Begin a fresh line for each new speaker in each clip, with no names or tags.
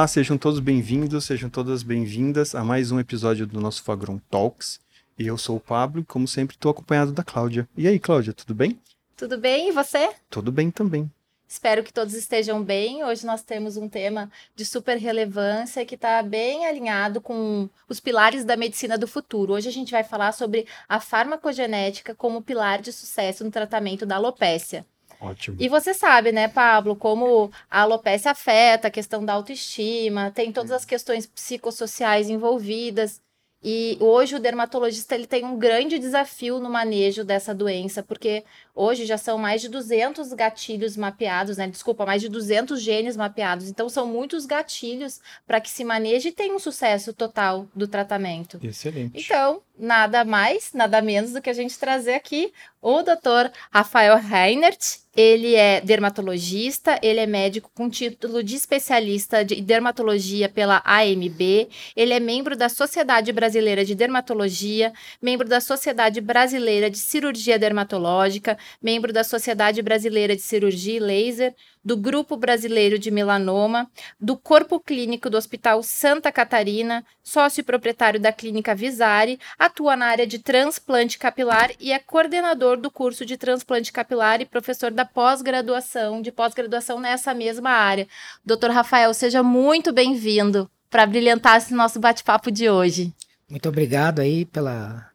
Olá, sejam todos bem-vindos, sejam todas bem-vindas a mais um episódio do nosso Fagron Talks. E eu sou o Pablo e, como sempre, estou acompanhado da Cláudia. E aí, Cláudia, tudo bem?
Tudo bem, e você?
Tudo bem também.
Espero que todos estejam bem. Hoje nós temos um tema de super relevância que está bem alinhado com os pilares da medicina do futuro. Hoje a gente vai falar sobre a farmacogenética como pilar de sucesso no tratamento da alopécia.
Ótimo.
E você sabe, né, Pablo, como a alopecia afeta a questão da autoestima, tem todas as questões psicossociais envolvidas. E hoje o dermatologista ele tem um grande desafio no manejo dessa doença, porque hoje já são mais de 200 gatilhos mapeados, né? Desculpa, mais de 200 genes mapeados. Então são muitos gatilhos para que se maneje e tenha um sucesso total do tratamento.
Excelente.
Então, nada mais, nada menos do que a gente trazer aqui o Dr. Rafael Reinert. Ele é dermatologista, ele é médico com título de especialista de dermatologia pela AMB, ele é membro da Sociedade Brasileira de Dermatologia, membro da Sociedade Brasileira de Cirurgia Dermatológica, membro da Sociedade Brasileira de Cirurgia e Laser, do Grupo Brasileiro de Melanoma, do Corpo Clínico do Hospital Santa Catarina, sócio proprietário da Clínica Visari, atua na área de transplante capilar e é coordenador do curso de transplante capilar e professor da pós-graduação, de pós-graduação nessa mesma área. Doutor Rafael, seja muito bem-vindo para brilhantar esse nosso bate-papo de hoje.
Muito obrigado aí pela,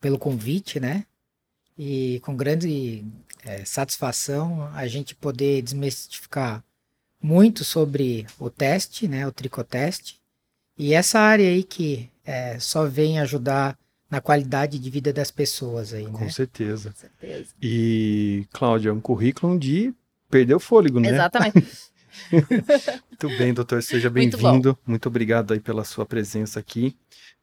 pelo convite, né? E com grande é, satisfação a gente poder desmistificar muito sobre o teste, né, o tricoteste, e essa área aí que é, só vem ajudar na qualidade de vida das pessoas aí,
Com
né?
certeza.
Com certeza.
E, Cláudia, é um currículo de perder o fôlego, né?
Exatamente.
Muito bem, doutor, seja
Muito
bem-vindo. Muito obrigado aí pela sua presença aqui.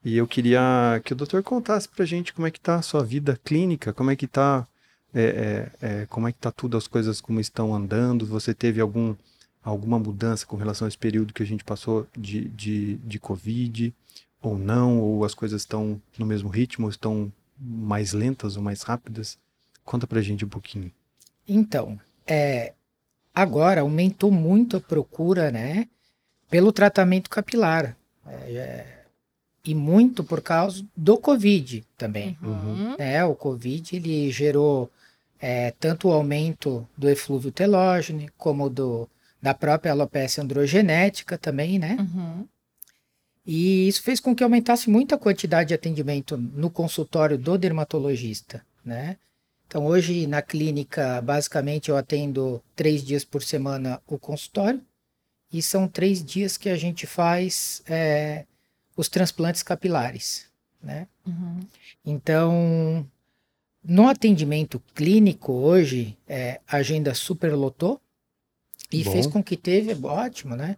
E eu queria que o doutor contasse pra gente como é que tá a sua vida clínica, como é que tá, é, é, é, como é que tá tudo, as coisas como estão andando, você teve algum, alguma mudança com relação a esse período que a gente passou de, de, de Covid, ou não, ou as coisas estão no mesmo ritmo, ou estão mais lentas ou mais rápidas? Conta pra gente um pouquinho.
Então, é, agora aumentou muito a procura, né, pelo tratamento capilar. É, é, e muito por causa do Covid também.
Uhum.
né? O Covid ele gerou é, tanto o aumento do eflúvio telógeno como do, da própria alopecia androgenética também, né?
Uhum.
E isso fez com que aumentasse muito a quantidade de atendimento no consultório do dermatologista, né? Então hoje na clínica basicamente eu atendo três dias por semana o consultório e são três dias que a gente faz é, os transplantes capilares, né?
Uhum.
Então, no atendimento clínico hoje, é, a agenda superlotou e
Bom.
fez com que teve, ótimo, né?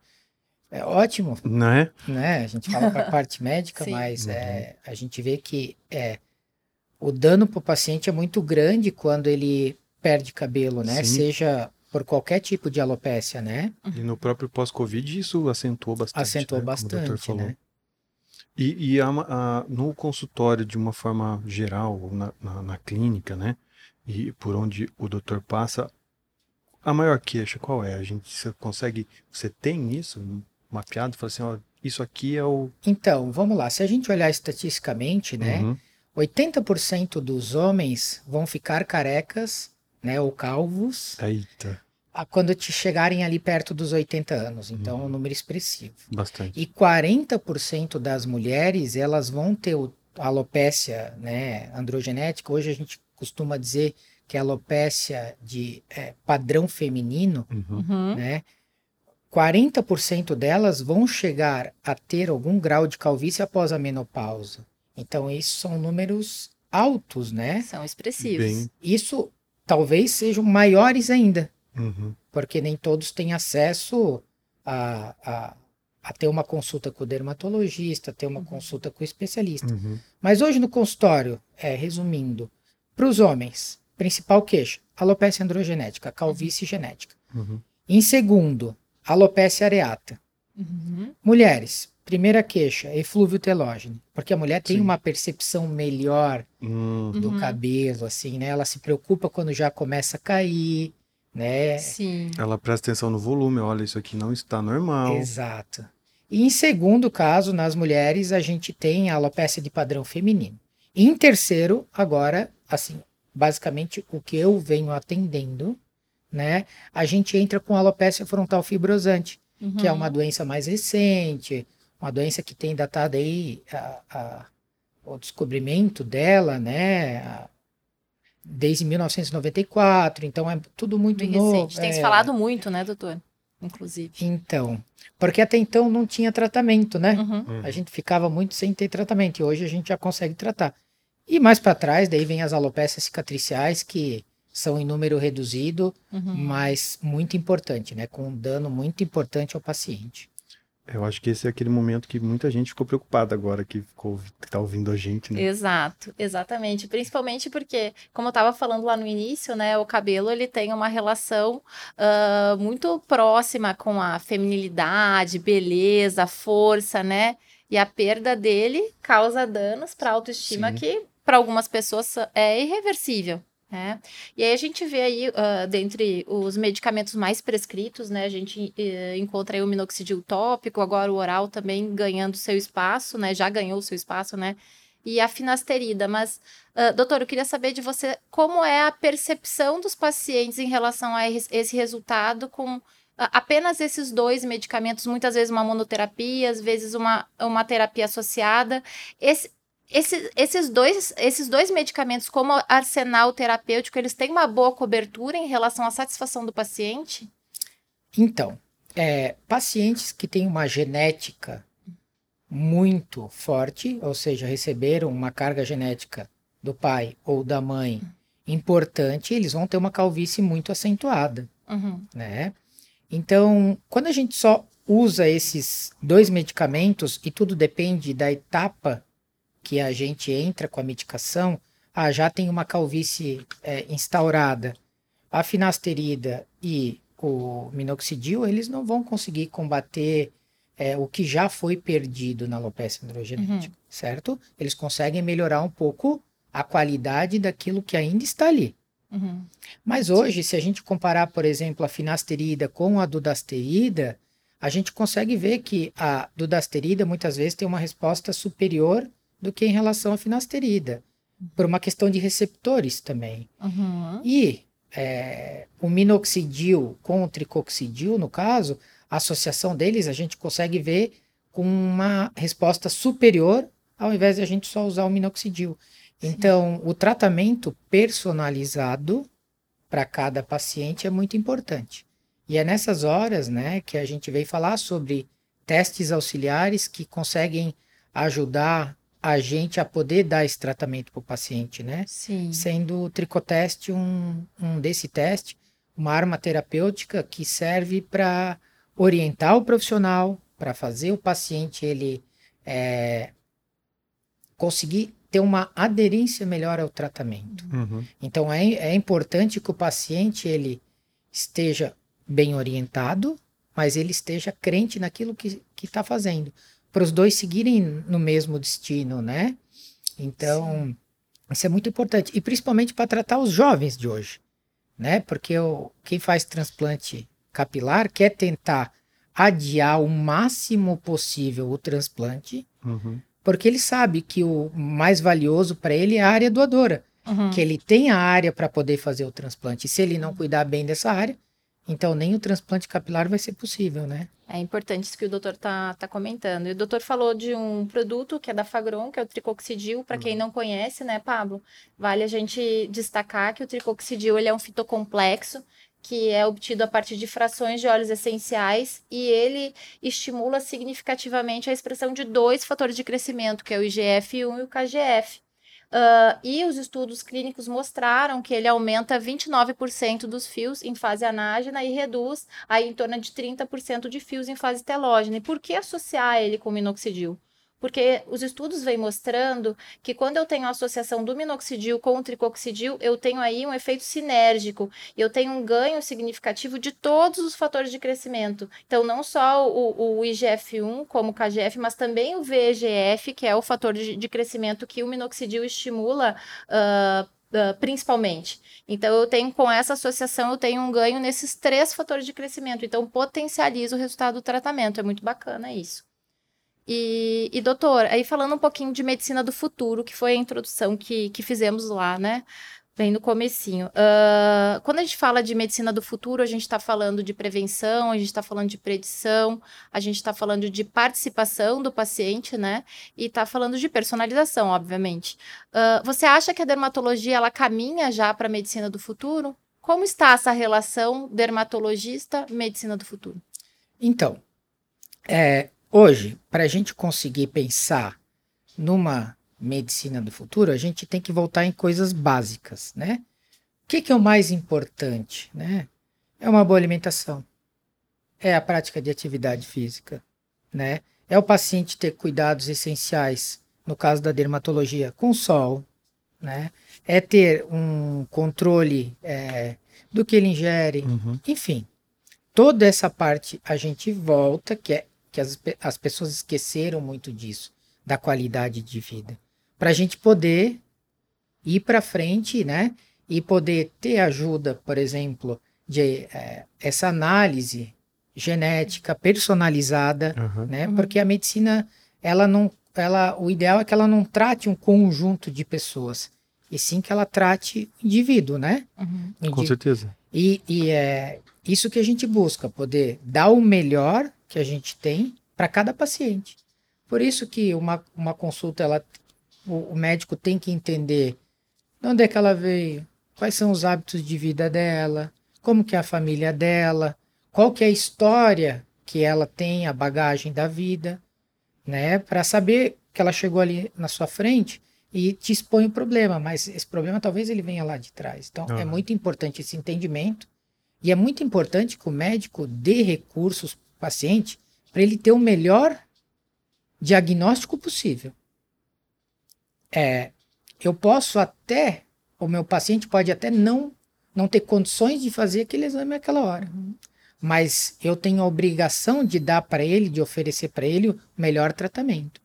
É ótimo,
Não é?
né? A gente fala para a parte médica, mas
Uhum.
é, a gente vê que é, o dano para o paciente é muito grande quando ele perde cabelo, né?
Sim.
Seja por qualquer tipo de alopécia, né?
E no próprio pós-Covid isso acentuou bastante.
Acentuou
né? Como o doutor
bastante,
falou.
né?
E, e a- a- no consultório, de uma forma geral, na, na, na clínica, né? E por onde o doutor passa, a maior queixa qual é? A gente você consegue. Você tem isso mapeado? Fala assim, ó, isso aqui é o.
Então, vamos lá. Se a gente olhar estatisticamente, né?
Uhum.
80% dos homens vão ficar carecas, né, ou calvos,
Eita,
a- quando te chegarem ali perto dos 80 anos. Então, é
Uhum.
um número expressivo.
bastante.
E 40% das mulheres, elas vão ter o, alopécia, né, androgenética. Hoje a gente costuma dizer que é alopécia de é, padrão feminino,
Uhum.
Uhum.
né? 40% delas vão chegar a ter algum grau de calvície após a menopausa. Então, isso são números altos, né?
São expressivos.
Bem.
Isso talvez sejam maiores ainda,
Uhum.
porque nem todos têm acesso a, a, a ter uma consulta com o dermatologista, ter uma consulta com o especialista.
Uhum.
Mas hoje no consultório, é, resumindo, para os homens, principal queixa, alopecia androgenética, calvície genética.
Uhum.
Em segundo, alopecia areata.
Uhum.
Mulheres, primeira queixa, eflúvio telógeno, porque a mulher tem
Sim.
uma percepção melhor
Hum,
do
Uhum.
cabelo, assim, né? Ela se preocupa quando já começa a cair, né?
Sim.
Ela presta atenção no volume, olha, isso aqui não está normal.
Exato. E em segundo caso, nas mulheres, a gente tem a alopecia de padrão feminino. Em terceiro, agora, assim, basicamente o que eu venho atendendo, né? A gente entra com alopecia frontal fibrosante,
Uhum.
que é uma doença mais recente, uma doença que tem datado aí a- a- o descobrimento dela, né? a- desde 1994, então é tudo muito
Bem
novo.
recente. Tem se
é.
falado muito, né, doutor? Inclusive.
Então, porque até então não tinha tratamento, né?
Uhum.
Uhum.
A gente ficava muito sem ter tratamento e hoje a gente já consegue tratar. E mais para trás, daí vem as alopécias cicatriciais que são em número reduzido,
Uhum.
mas muito importante, né? Com um dano muito importante ao paciente.
Eu acho que esse é aquele momento que muita gente ficou preocupada agora que ficou que tá ouvindo a gente, né?
Exato, exatamente. Principalmente porque, como eu estava falando lá no início, né, o cabelo ele tem uma relação ah, muito próxima com a feminilidade, beleza, força, né? E a perda dele causa danos para a autoestima
Sim.
que para algumas pessoas é irreversível. Né? E aí a gente vê aí, ah, dentre os medicamentos mais prescritos, né? A gente eh, encontra aí o minoxidil tópico, agora o oral também ganhando seu espaço, né? Já ganhou seu espaço, né? E a finasterida. Mas, ah, doutor, eu queria saber de você como é a percepção dos pacientes em relação a esse resultado com apenas esses dois medicamentos, muitas vezes uma monoterapia, às vezes uma, uma terapia associada. Esse, esse- esses, dois, esses dois medicamentos, como arsenal terapêutico, eles têm uma boa cobertura em relação à satisfação do paciente?
Então, é, pacientes que têm uma genética muito forte, ou seja, receberam uma carga genética do pai ou da mãe importante, eles vão ter uma calvície muito acentuada.
Uhum.
né? Então, quando a gente só usa esses dois medicamentos e tudo depende da etapa que a gente entra com a medicação, ah, já tem uma calvície é, instaurada. A finasterida e o minoxidil, eles não vão conseguir combater é, o que já foi perdido na alopecia androgenética, certo? Eles conseguem melhorar um pouco a qualidade daquilo que ainda está ali.
Uhum.
Mas hoje, se a gente comparar, por exemplo, a finasterida com a dudasterida, a gente consegue ver que a dudasterida muitas vezes tem uma resposta superior do que em relação à finasterida, por uma questão de receptores também.
Uhum.
E é, o minoxidil com o tricoxidil, no caso, a associação deles a gente consegue ver com uma resposta superior ao invés de a gente só usar o minoxidil. Então, o tratamento personalizado para cada paciente é muito importante. E é nessas horas, né, que a gente veio falar sobre testes auxiliares que conseguem ajudar a gente a poder dar esse tratamento para o paciente, né?
Sim.
Sendo o tricoteste um, um desse teste, uma arma terapêutica que serve para orientar o profissional, para fazer o paciente ele é, conseguir ter uma aderência melhor ao tratamento.
Uhum.
Então é, é importante que o paciente ele esteja bem orientado, mas ele esteja crente naquilo que está fazendo, para os dois seguirem no mesmo destino, né? Então isso é muito importante e principalmente para tratar os jovens de hoje, né? Porque o, quem faz transplante capilar quer tentar adiar o máximo possível o transplante,
Uhum.
porque ele sabe que o mais valioso para ele é a área doadora
Uhum.
que ele tem a área para poder fazer o transplante. E se ele não cuidar bem dessa área, então nem o transplante capilar vai ser possível, né?
É importante isso que o doutor tá, tá comentando. E o doutor falou de um produto que é da Fagron, que é o tricoxidil. Para quem não conhece, né, Pablo? Vale a gente destacar que o tricoxidil ele é um fitocomplexo que é obtido a partir de frações de óleos essenciais e ele estimula significativamente a expressão de dois fatores de crescimento, que é o IGF-1 e o KGF. Ah, e os estudos clínicos mostraram que ele aumenta 29% dos fios em fase anágena e reduz aí em torno de 30% de fios em fase telógena. E por que associar ele com minoxidil? Porque os estudos vêm mostrando que quando eu tenho a associação do minoxidil com o tricoxidil, eu tenho aí um efeito sinérgico eu tenho um ganho significativo de todos os fatores de crescimento. Então, não só o, o IGF-1 como o KGF, mas também o VEGF, que é o fator de, de crescimento que o minoxidil estimula ah, uh, principalmente. Então, eu tenho, com essa associação, eu tenho um ganho nesses três fatores de crescimento. Então, potencializa o resultado do tratamento. É muito bacana isso. E, e, doutor, aí falando um pouquinho de medicina do futuro, que foi a introdução que, que fizemos lá, né? Bem no comecinho. Uh, quando a gente fala de medicina do futuro, a gente está falando de prevenção, a gente está falando de predição, a gente está falando de participação do paciente, né? E está falando de personalização, obviamente. Uh, você acha que a dermatologia ela caminha já para a medicina do futuro? Como está essa relação dermatologista-medicina do futuro?
Então, é, hoje, para a gente conseguir pensar numa medicina do futuro, a gente tem que voltar em coisas básicas, né? O que, que é o mais importante, né? É uma boa alimentação, é a prática de atividade física, né? É o paciente ter cuidados essenciais, no caso da dermatologia, com sol, né? É ter um controle é, do que ele ingere, uhum. enfim. Toda essa parte a gente volta, que é que as, as pessoas esqueceram muito disso, da qualidade de vida para a gente poder ir para frente, né? E poder ter ajuda, por exemplo, de é, essa análise genética personalizada, uhum. né? Porque a medicina, ela não, ela, o ideal é que ela não trate um conjunto de pessoas, e sim que ela trate o indivíduo, né?
Uhum. Com certeza.
E, e é isso que a gente busca, poder dar o melhor que a gente tem para cada paciente. Por isso que uma, uma consulta ela o, o médico tem que entender de onde é que ela veio, quais são os hábitos de vida dela, como que é a família dela, qual que é a história que ela tem, a bagagem da vida, né? Para saber que ela chegou ali na sua frente e te expõe o problema, mas esse problema talvez ele venha lá de trás. Então é muito importante esse entendimento e é muito importante que o médico dê recursos paciente para ele ter o melhor diagnóstico possível é, eu posso até, o meu paciente pode até não, não ter condições de fazer aquele exame naquela hora. Mas eu tenho a obrigação de dar para ele, de oferecer para ele o melhor tratamento.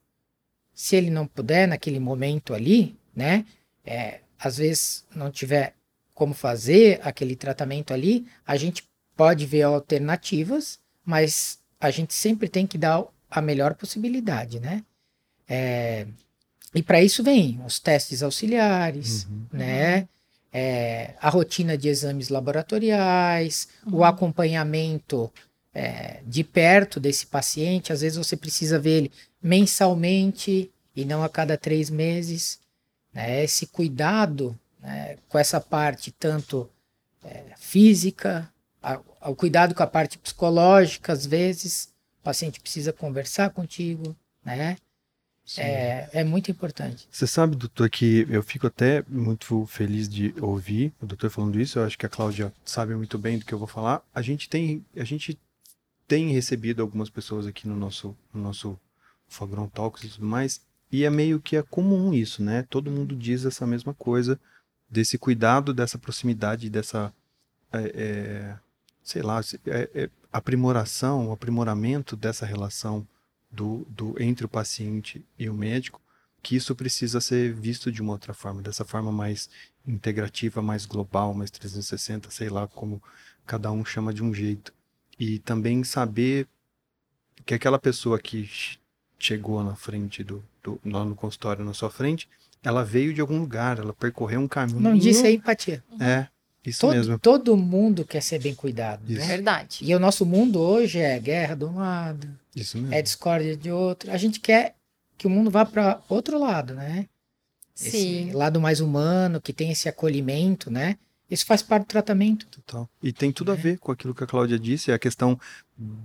Se ele não puder naquele momento ali, né, é, às vezes não tiver como fazer aquele tratamento ali, a gente pode ver alternativas, mas a gente sempre tem que dar a melhor possibilidade, né? É, e para isso vem os testes auxiliares, uhum. né? É, a rotina de exames laboratoriais, uhum. o acompanhamento é, de perto desse paciente. Às vezes você precisa ver ele mensalmente e não a cada três meses. Né? Esse cuidado né, com essa parte tanto é, física, o cuidado com a parte psicológica, às vezes o paciente precisa conversar contigo, né? É, é muito importante.
Você sabe, doutor, que eu fico até muito feliz de ouvir o doutor falando isso. Eu acho que a Cláudia sabe muito bem do que eu vou falar. A gente tem, a gente tem recebido algumas pessoas aqui no nosso, no nosso Fagron Talks e tudo mais, e é meio que é comum isso, né? Todo mundo diz essa mesma coisa, desse cuidado, dessa proximidade, dessa, é, é, sei lá, é, é aprimoração, aprimoramento dessa relação do, do entre o paciente e o médico, que isso precisa ser visto de uma outra forma, dessa forma mais integrativa, mais global, mais 360, sei lá como cada um chama de um jeito. E também saber que aquela pessoa que chegou na frente do, do lá no consultório na sua frente, ela veio de algum lugar, ela percorreu um caminho.
Não disse é empatia.
É, isso
todo,
mesmo.
Todo mundo quer ser bem cuidado,
Isso. né? Verdade.
E o nosso mundo hoje é guerra de um lado,
Isso mesmo.
é discórdia de outro. A gente quer que o mundo vá para outro lado, né?
Sim.
Esse lado mais humano, que tem esse acolhimento, né? Isso faz parte do tratamento.
Total. E tem tudo é. a ver com aquilo que a Cláudia disse, é a questão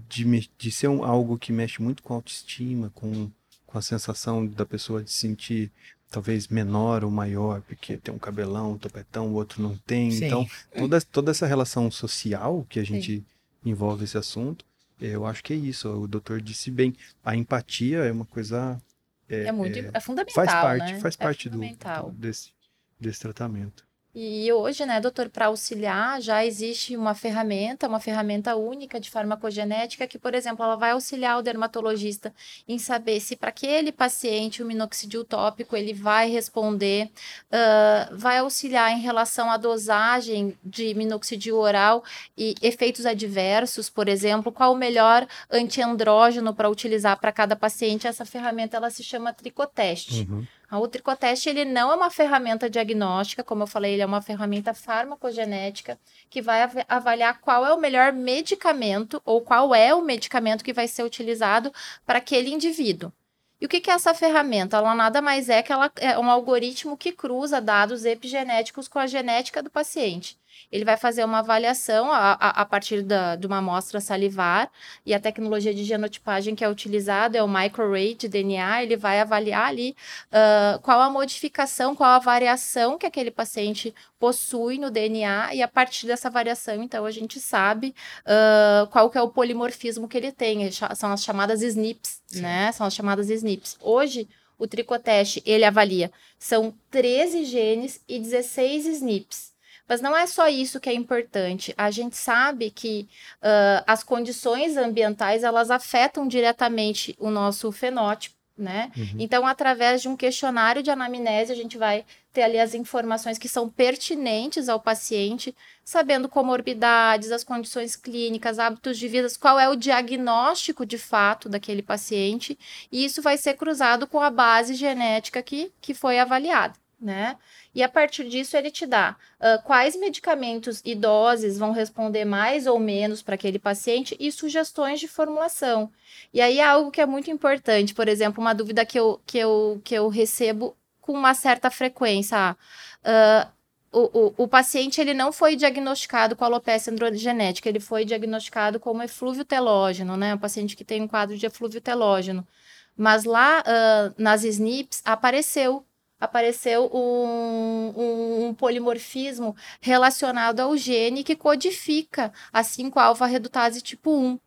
de, de ser um, algo que mexe muito com a autoestima, com, com a sensação da pessoa de se sentir talvez menor ou maior, porque tem um cabelão, um topetão, o outro não tem. Sim. Então, toda, toda essa relação social que a gente Sim. envolve esse assunto, eu acho que é isso. O doutor disse bem. A empatia é uma coisa.
É, é muito. É, é fundamental.
Faz parte,
né?
faz é parte do, do, desse, desse tratamento.
E hoje, né, doutor, para auxiliar, já existe uma ferramenta, uma ferramenta única de farmacogenética que, por exemplo, ela vai auxiliar o dermatologista em saber se para aquele paciente o minoxidil tópico ele vai responder, uh, vai auxiliar em relação à dosagem de minoxidil oral e efeitos adversos, por exemplo, qual o melhor antiandrógeno para utilizar para cada paciente. Essa ferramenta ela se chama tricoteste. Uhum. O tricoteste ele não é uma ferramenta diagnóstica, como eu falei, ele é uma ferramenta farmacogenética que vai av avaliar qual é o melhor medicamento ou qual é o medicamento que vai ser utilizado para aquele indivíduo. E o que, que é essa ferramenta? Ela nada mais é que ela é um algoritmo que cruza dados epigenéticos com a genética do paciente ele vai fazer uma avaliação a, a, a partir da, de uma amostra salivar e a tecnologia de genotipagem que é utilizada é o microarray de DNA, ele vai avaliar ali uh, qual a modificação, qual a variação que aquele paciente possui no DNA e a partir dessa variação, então, a gente sabe uh, qual que é o polimorfismo que ele tem, são as chamadas SNPs, Sim. né, são as chamadas SNPs. Hoje, o tricoteste, ele avalia, são 13 genes e 16 SNPs. Mas não é só isso que é importante. A gente sabe que uh, as condições ambientais elas afetam diretamente o nosso fenótipo. Né? Uhum. Então, através de um questionário de anamnese, a gente vai ter ali as informações que são pertinentes ao paciente, sabendo comorbidades, as condições clínicas, hábitos de vida, qual é o diagnóstico de fato daquele paciente, e isso vai ser cruzado com a base genética que, que foi avaliada, né? E a partir disso ele te dá uh, quais medicamentos e doses vão responder mais ou menos para aquele paciente e sugestões de formulação. E aí é algo que é muito importante, por exemplo, uma dúvida que eu, que eu, que eu recebo com uma certa frequência. Uh, o, o, o, paciente ele não foi diagnosticado com alopecia androgenética, ele foi diagnosticado como eflúvio telógeno, né? Um paciente que tem um quadro de eflúvio telógeno. Mas lá uh, nas SNPs apareceu apareceu um, um, polimorfismo relacionado ao gene que codifica a 5-alfa-redutase tipo 1.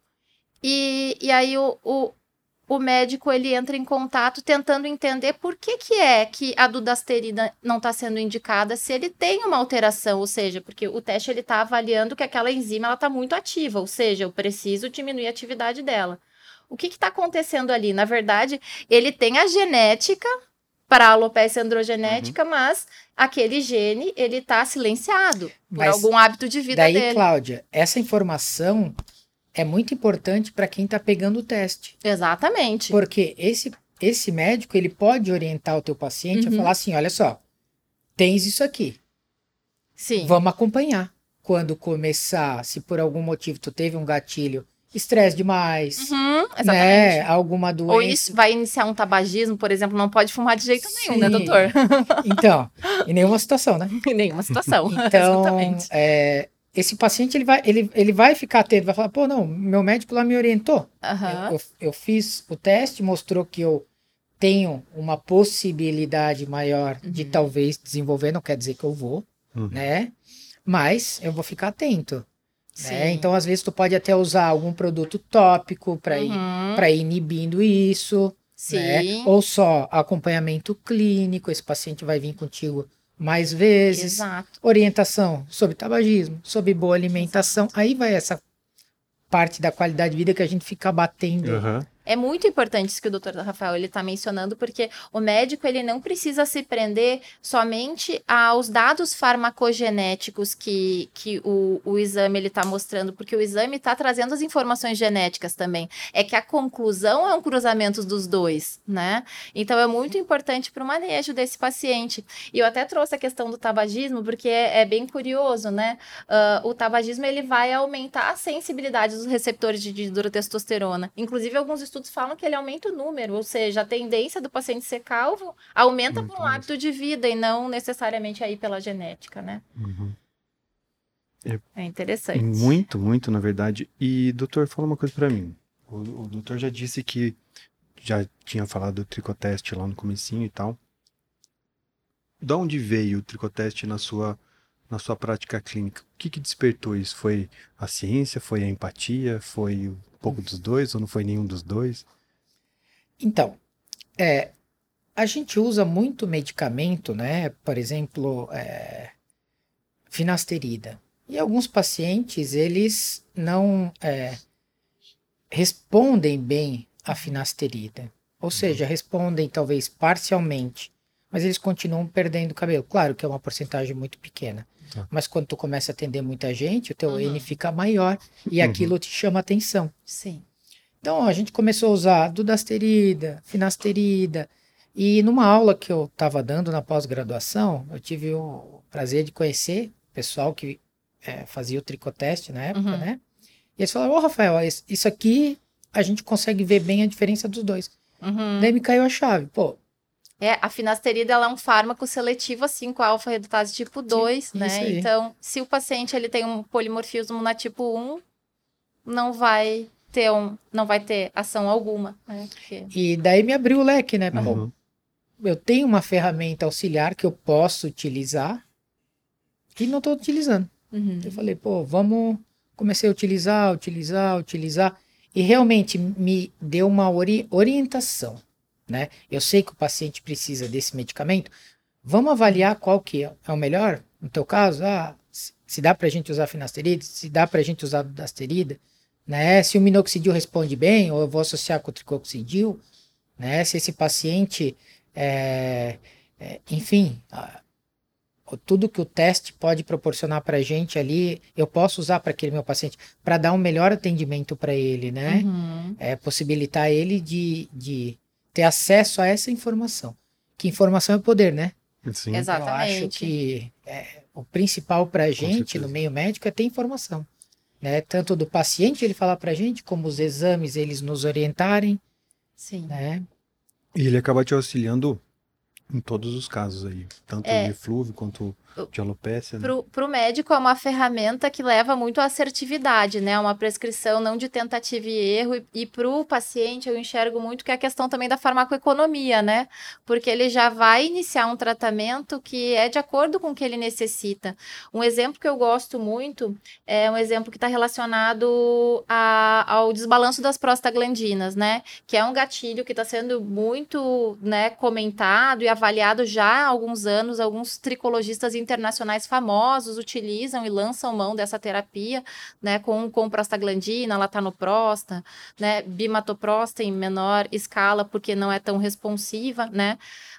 E, e aí o, o, o, médico ele entra em contato tentando entender por que, que é que a dudasterida não está sendo indicada se ele tem uma alteração, ou seja, porque o teste ele está avaliando que aquela enzima está muito ativa, ou seja, eu preciso diminuir a atividade dela. O que está acontecendo ali? Na verdade, ele tem a genética para a alopecia androgenética, uhum. mas aquele gene ele está silenciado mas por algum hábito de vida
daí,
dele.
Daí, Cláudia, essa informação é muito importante para quem está pegando o teste.
Exatamente.
Porque esse, esse médico ele pode orientar o teu paciente uhum. a falar assim, olha só, tens isso aqui.
Sim.
Vamos acompanhar. Quando começar, se por algum motivo tu teve um gatilho estresse demais,
uhum, exatamente.
né? Alguma doença.
Ou isso vai iniciar um tabagismo, por exemplo, não pode fumar de jeito Sim. nenhum, né, doutor?
Então, em nenhuma situação, né?
em nenhuma situação.
Então, é, esse paciente ele vai, ele, ele vai ficar atento, vai falar, pô, não, meu médico lá me orientou.
Uhum.
Eu, eu, eu fiz o teste, mostrou que eu tenho uma possibilidade maior uhum. de talvez desenvolver, não quer dizer que eu vou, uhum. né? Mas eu vou ficar atento. Né? Então, às vezes, tu pode até usar algum produto tópico para uhum. ir, ir inibindo isso. Né? Ou só acompanhamento clínico, esse paciente vai vir contigo mais vezes.
Exato.
Orientação sobre tabagismo, sobre boa alimentação. Exato. Aí vai essa parte da qualidade de vida que a gente fica batendo.
Uhum.
É muito importante isso que o doutor Rafael ele está mencionando, porque o médico ele não precisa se prender somente aos dados farmacogenéticos que, que o, o exame ele está mostrando, porque o exame está trazendo as informações genéticas também. É que a conclusão é um cruzamento dos dois, né? Então é muito importante para o manejo desse paciente. E eu até trouxe a questão do tabagismo, porque é, é bem curioso, né? Uh, o tabagismo ele vai aumentar a sensibilidade dos receptores de dihidrotestosterona. Inclusive, alguns estudos falam que ele aumenta o número, ou seja, a tendência do paciente ser calvo aumenta muito por um hábito de vida e não necessariamente aí pela genética, né?
Uhum.
É, é, interessante.
Muito, muito, na verdade. E, doutor, fala uma coisa para mim. O, o doutor já disse que já tinha falado do tricoteste lá no comecinho e tal. Da onde veio o tricoteste na sua na sua prática clínica? O que, que despertou isso? Foi a ciência? Foi a empatia? Foi pouco dos dois? Ou não foi nenhum dos dois?
Então, é, a gente usa muito medicamento, né? Por exemplo, é, finasterida. E alguns pacientes, eles não é, respondem bem à finasterida. Ou seja, respondem talvez parcialmente, mas eles continuam perdendo cabelo. Claro que é uma porcentagem muito pequena.
Tá.
Mas quando tu começa a atender muita gente, o teu
Uhum.
N fica maior e
Uhum.
aquilo te chama atenção.
Sim.
Então a gente começou a usar dudasterida, finasterida. E numa aula que eu estava dando na pós-graduação, eu tive o prazer de conhecer o pessoal que eh, fazia o tricoteste na época,
Uhum.
né? E eles falaram, ô Rafael, es- isso aqui a gente consegue ver bem a diferença dos dois.
Uhum.
Daí me caiu a chave. Pô,
É, a finasterida ela é um fármaco seletivo assim com a alfa-redutase tipo 2,
isso
né?
aí.
Então, se o paciente ele tem um polimorfismo na tipo 1, não vai ter um, não vai ter ação alguma, né? Porque...
e daí me abriu o leque, né? Pô,
Uhum.
eu tenho uma ferramenta auxiliar que eu posso utilizar e não estou utilizando.
Uhum.
Eu falei, pô, vamos. Comecei a utilizar, utilizar, utilizar. E realmente me deu uma ori- orientação, né? Eu sei que o paciente precisa desse medicamento. Vamos avaliar qual que é é o melhor? No teu caso, ah, se dá pra gente usar finasterida, se dá pra gente usar dudasterida, né? Se o minoxidil responde bem, ou eu vou associar com o tricoxidil, né? Se esse paciente, é, é, enfim, tudo que o teste pode proporcionar para a gente ali, eu posso usar para aquele meu paciente para dar um melhor atendimento para ele, né?
Uhum.
É possibilitar ele de, de ter acesso a essa informação. Que informação é poder, né?
Sim.
Exato.
Eu acho
Exatamente.
que é, o principal para a gente no meio médico é ter informação. Né? Tanto do paciente ele falar para a gente, como os exames eles nos orientarem,
Sim.
né?
E ele acaba te auxiliando em todos os casos aí. Tanto
É.
de flúvio quanto de alopécia. né?
Pro, pro médico é uma ferramenta que leva muito à assertividade, né? Uma prescrição não de tentativa e erro. E, e pro paciente eu enxergo muito que é a questão também da farmacoeconomia, né? Porque ele já vai iniciar um tratamento que é de acordo com o que ele necessita. Um exemplo que eu gosto muito é um exemplo que está relacionado a- ao desbalanço das prostaglandinas, né? Que é um gatilho que está sendo muito né, comentado e avaliado já há alguns anos. Alguns tricologistas internacionais famosos utilizam e lançam mão dessa terapia, né? Com, com prostaglandina, latanoprosta, né? Bimatoprosta em menor escala, porque não é tão responsiva, né?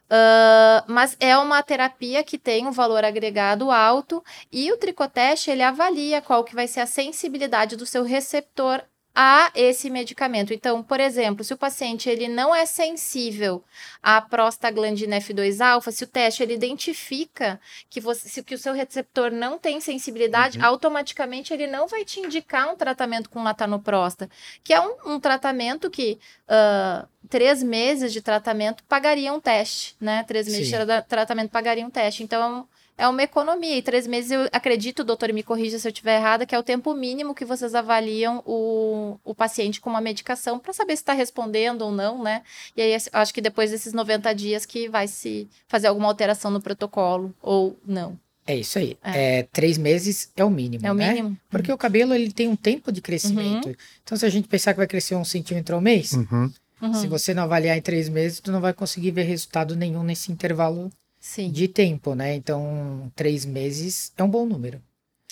Ah, mas é uma terapia que tem um valor agregado alto e o tricoteste ele avalia qual que vai ser a sensibilidade do seu receptor a esse medicamento. Então, por exemplo, se o paciente ele não é sensível à prostaglandina F2-alfa, se o teste ele identifica que, você, se, que o seu receptor não tem sensibilidade,
Uhum.
automaticamente ele não vai te indicar um tratamento com latanoprosta, que é um, um tratamento que ah, três meses de tratamento pagaria um teste, né? Três meses
Sim.
de tra- tratamento pagaria um teste. Então, é uma economia. E três meses, eu acredito, doutor, me corrija se eu estiver errada, que é o tempo mínimo que vocês avaliam o, o paciente com uma medicação para saber se está respondendo ou não, né? E aí, acho que depois desses 90 dias que vai se fazer alguma alteração no protocolo ou não.
É isso aí. É. três meses é o mínimo,
É o
né?
mínimo?
Porque o cabelo ele tem um tempo de crescimento. Então, se a gente pensar que vai crescer um centímetro ao mês,
Uhum.
Uhum.
se você não avaliar em três meses, tu não vai conseguir ver resultado nenhum nesse intervalo
Sim.
de tempo, né? Então, três meses é um bom número.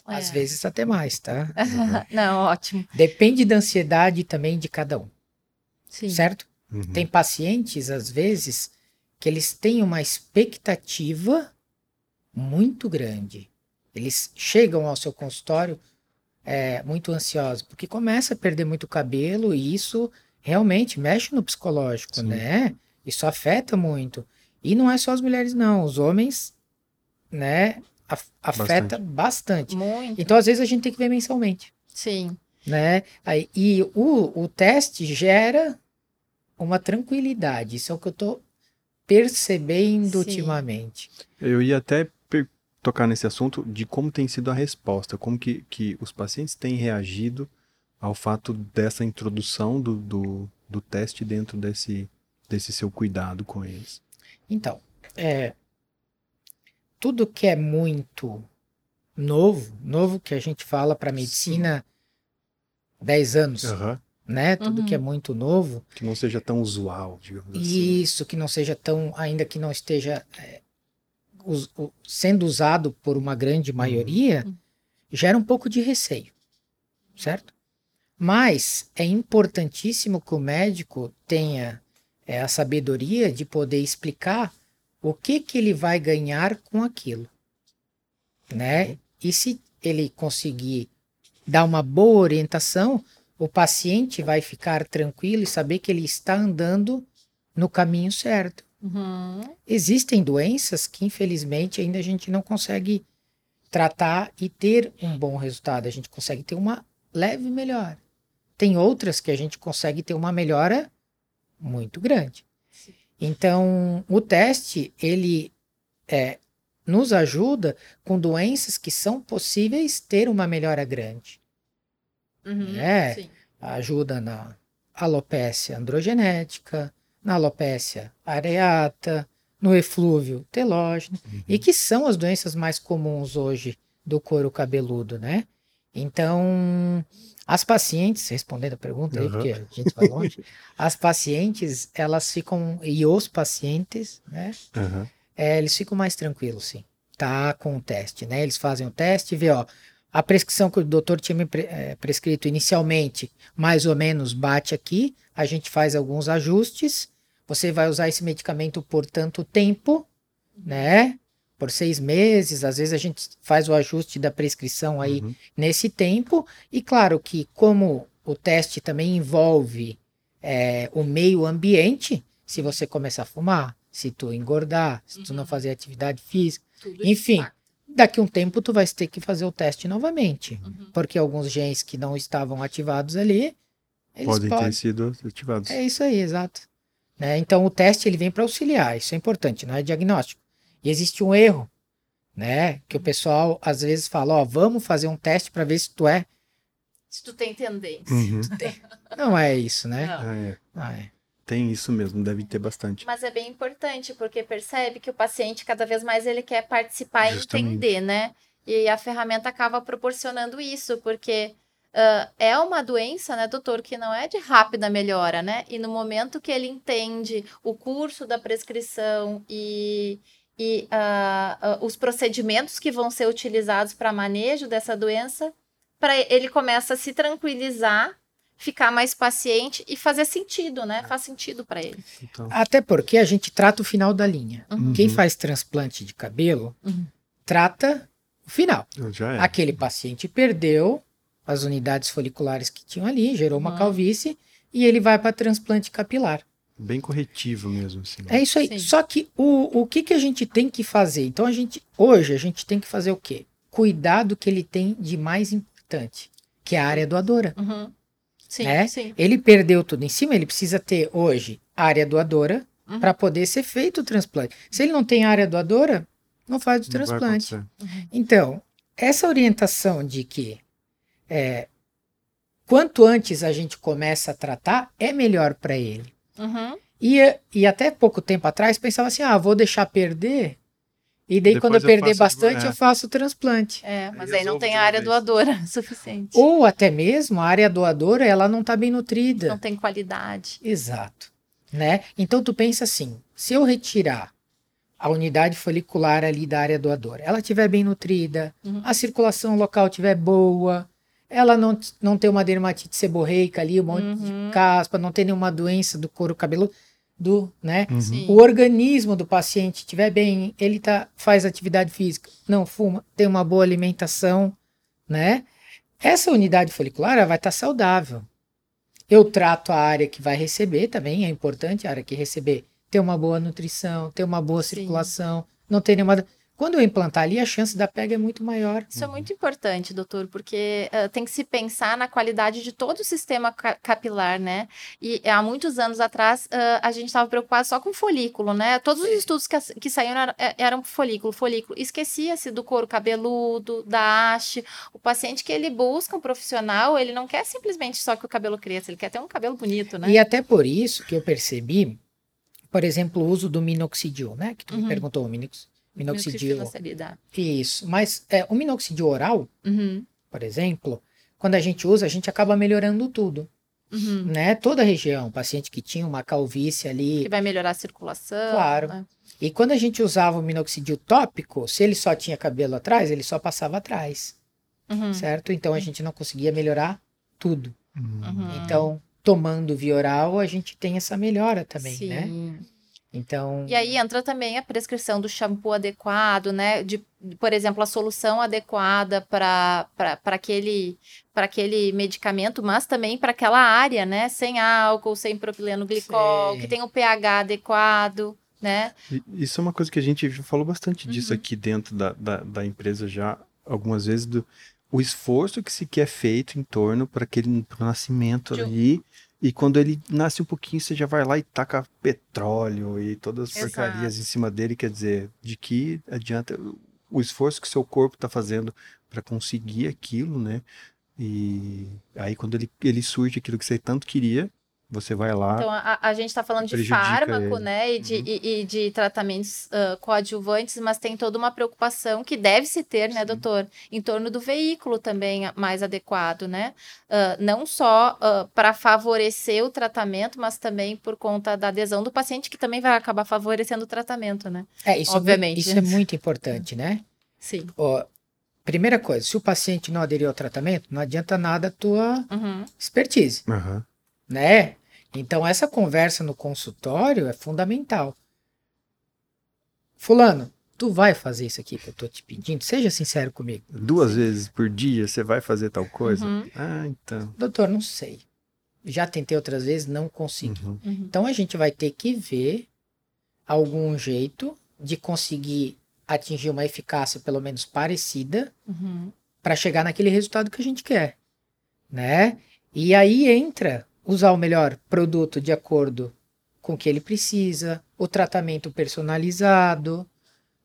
Às
É.
vezes até mais, tá?
não, ótimo.
Depende da ansiedade também de cada um,
Sim.
certo?
Uhum.
Tem pacientes, às vezes, que eles têm uma expectativa muito grande. Eles chegam ao seu consultório é, muito ansiosos, porque começa a perder muito cabelo e isso realmente mexe no psicológico,
Sim.
né? Isso afeta muito. E não é só as mulheres, não. Os homens, né? af- Afeta bastante.
Muito.
Então, às vezes, a gente tem que ver mensalmente
Sim.
né? Aí, e o, o teste gera uma tranquilidade. Isso é o que eu tô percebendo
Sim.
ultimamente.
Eu ia até tocar nesse assunto de como tem sido a resposta, como que, que os pacientes têm reagido ao fato dessa introdução do, do, do teste dentro desse, desse seu cuidado com eles.
Então, é, tudo que é muito novo, novo que a gente fala para medicina 10 anos,
Aham.
né? Tudo
Uhum.
que é muito novo,
Que não seja tão usual, digamos assim.
isso que não seja tão, ainda que não esteja é, us- o- sendo usado por uma grande maioria,
Uhum.
gera um pouco de receio, certo? Mas é importantíssimo que o médico tenha é, a sabedoria de poder explicar o que que ele vai ganhar com aquilo, né? E se ele conseguir dar uma boa orientação, o paciente vai ficar tranquilo e saber que ele está andando no caminho certo.
Uhum.
Existem doenças que, infelizmente, ainda a gente não consegue tratar e ter um bom resultado. A gente consegue ter uma leve melhora. Tem outras que a gente consegue ter uma melhora muito grande.
Sim.
Então, o teste, ele é, nos ajuda com doenças que são possíveis ter uma melhora grande.
Uhum.
É.
Sim.
Ajuda na alopécia androgenética, na alopécia areata, no eflúvio telógeno, e que são as doenças mais comuns hoje do couro cabeludo, né? Então, as pacientes, respondendo a pergunta aí,
Uhum.
porque a gente vai longe, as pacientes, elas ficam, e os pacientes, né?
Aham.
É, eles ficam mais tranquilos, sim. Tá com o teste, né? Eles fazem o teste e vê, ó, a prescrição que o doutor tinha me pre- eh, prescrito inicialmente, mais ou menos bate aqui, a gente faz alguns ajustes, você vai usar esse medicamento por tanto tempo, né? Por seis meses, às vezes a gente faz o ajuste da prescrição aí
Uhum.
nesse tempo. E claro que, como o teste também envolve é, o meio ambiente, se você começar a fumar, se tu engordar, se tu não
Uhum.
fazer atividade física,
Tudo isso
enfim,
impacta.
daqui a um tempo tu vai ter que fazer o teste novamente.
Uhum.
Porque alguns genes que não estavam ativados ali, eles
Podem
podem.
ter sido ativados.
É isso aí, exato. Né? Então o teste ele vem para auxiliar, isso é importante, não é diagnóstico. E existe um erro, né? Que o pessoal às vezes fala, ó, vamos fazer um teste para ver se tu é.
Se tu tem tendência.
Uhum.
Não é isso, né?
Não.
Ah, é.
Ah, é.
Tem isso mesmo, deve ter bastante.
Mas é bem importante, porque percebe que o paciente, cada vez mais, ele quer participar
Justamente.
e entender, né? E a ferramenta acaba proporcionando isso, porque ah, é uma doença, né, doutor, que não é de rápida melhora, né? E no momento que ele entende o curso da prescrição e, e ah, ah, os procedimentos que vão ser utilizados para manejo dessa doença, para ele começa a se tranquilizar, ficar mais paciente e fazer sentido, né? Faz sentido para ele.
Então,
Até porque a gente trata o final da linha.
Uhum.
Quem faz transplante de cabelo
Uhum.
trata o final.
já é.
Aquele paciente perdeu as unidades foliculares que tinham ali, gerou uma
Uhum.
calvície e ele vai para transplante capilar.
Bem corretivo mesmo, assim.
É isso aí.
Sim.
Só que o, o que, que a gente tem que fazer? Então a gente hoje a gente tem que fazer o quê? Cuidar do que ele tem de mais importante, que é a área doadora.
Uhum. Sim,
Né?
sim.
Ele perdeu tudo em cima, ele precisa ter hoje área doadora
Uhum.
para poder ser feito o transplante. Se ele não tem área doadora, não faz o
Não
transplante.
acontecer.
Então, essa orientação de que é, quanto antes a gente começa a tratar, é melhor para ele.
Uhum.
E, e até pouco tempo atrás pensava assim: ah, vou deixar perder. E daí,
Depois
quando eu
eu
perder
faço-
bastante,
é.
eu faço o transplante.
É, mas
Aí
aí não tem
uma
área
vez.
doadora suficiente.
Ou até mesmo a área doadora, ela não está bem nutrida.
Não tem qualidade.
Exato. Né? Então tu pensa assim, se eu retirar a unidade folicular ali da área doadora, ela estiver bem nutrida,
Uhum.
a circulação local estiver boa, ela não, não ter uma dermatite seborreica ali, um monte
Uhum.
de caspa, não ter nenhuma doença do couro cabeludo, do, né?
Uhum.
O organismo do paciente estiver bem, ele tá, faz atividade física, não fuma, tem uma boa alimentação, né? Essa unidade folicular ela vai estar saudável. Eu trato a área que vai receber também, é importante a área que receber ter uma boa nutrição, ter uma boa
Sim.
circulação, não ter nenhuma. Quando eu implantar ali, a chance da pega é muito maior.
Isso é muito importante, doutor, porque ah, tem que se pensar na qualidade de todo o sistema ca- capilar, né? E há muitos anos atrás, ah, a gente estava preocupado só com folículo, né? Todos os estudos que, que saíram era- é- eram folículo, folículo. Esquecia-se do couro cabeludo, da haste. O paciente que ele busca um profissional, ele não quer simplesmente só que o cabelo cresça, ele quer ter um cabelo bonito, né?
E até por isso que eu percebi, por exemplo, o uso do minoxidil, né? Que tu me
Uhum.
perguntou, o minox, minoxidil.
Minoxidil.
Isso, mas é, o minoxidil oral,
Uhum,
por exemplo, quando a gente usa, a gente acaba melhorando tudo,
uhum.
né? Toda a região, paciente que tinha uma calvície
Que
ali,
vai melhorar a circulação.
Claro.
né?
E quando a gente usava o minoxidil tópico, se ele só tinha cabelo atrás, ele só passava atrás,
Uhum.
certo? Então a gente não conseguia melhorar tudo.
Uhum.
Então, tomando via oral, a gente tem essa melhora também, né? Então,
E aí entra também a prescrição do shampoo adequado, né? De, por exemplo, a solução adequada para aquele, para aquele medicamento, mas também para aquela área, né? Sem álcool, sem propileno glicol,
Sim.
que tem o pH adequado, né?
Isso é uma coisa que a gente já falou bastante disso
Uhum.
aqui dentro da, da, da empresa já, algumas vezes, do o esforço que se quer feito em torno para aquele pro nascimento
De um-
ali. E quando ele nasce um pouquinho, você já vai lá e taca petróleo e todas as
Exato.
porcarias em cima dele. Quer dizer, de que adianta o esforço que seu corpo está fazendo para conseguir aquilo, né? E aí quando ele, ele surge aquilo que você tanto queria, você vai lá.
Então, a, a gente está falando de fármaco,
ele.
né? E de,
Uhum.
e, e de tratamentos ah, coadjuvantes, mas tem toda uma preocupação que deve se ter, né,
Sim.
doutor? Em torno do veículo também mais adequado, né? Ah, não só para favorecer o tratamento, mas também por conta da adesão do paciente, que também vai acabar favorecendo o tratamento, né?
é, isso,
obviamente.
É, isso é muito importante, né?
Sim.
Ó, primeira coisa, se o paciente não aderiu ao tratamento, não adianta nada a tua
Uhum.
expertise,
Aham.
né? Então, essa conversa no consultório é fundamental. Fulano, tu vai fazer isso aqui que eu tô te pedindo? Seja sincero comigo.
Duas vezes por dia você vai fazer tal coisa?
Uhum.
Ah, então.
Doutor, não sei. Já tentei outras vezes, não consegui.
Uhum.
Uhum.
Então, a gente vai ter que ver algum jeito de conseguir atingir uma eficácia pelo menos parecida
Uhum.
para chegar naquele resultado que a gente quer, né? E aí entra usar o melhor produto de acordo com o que ele precisa, o tratamento personalizado,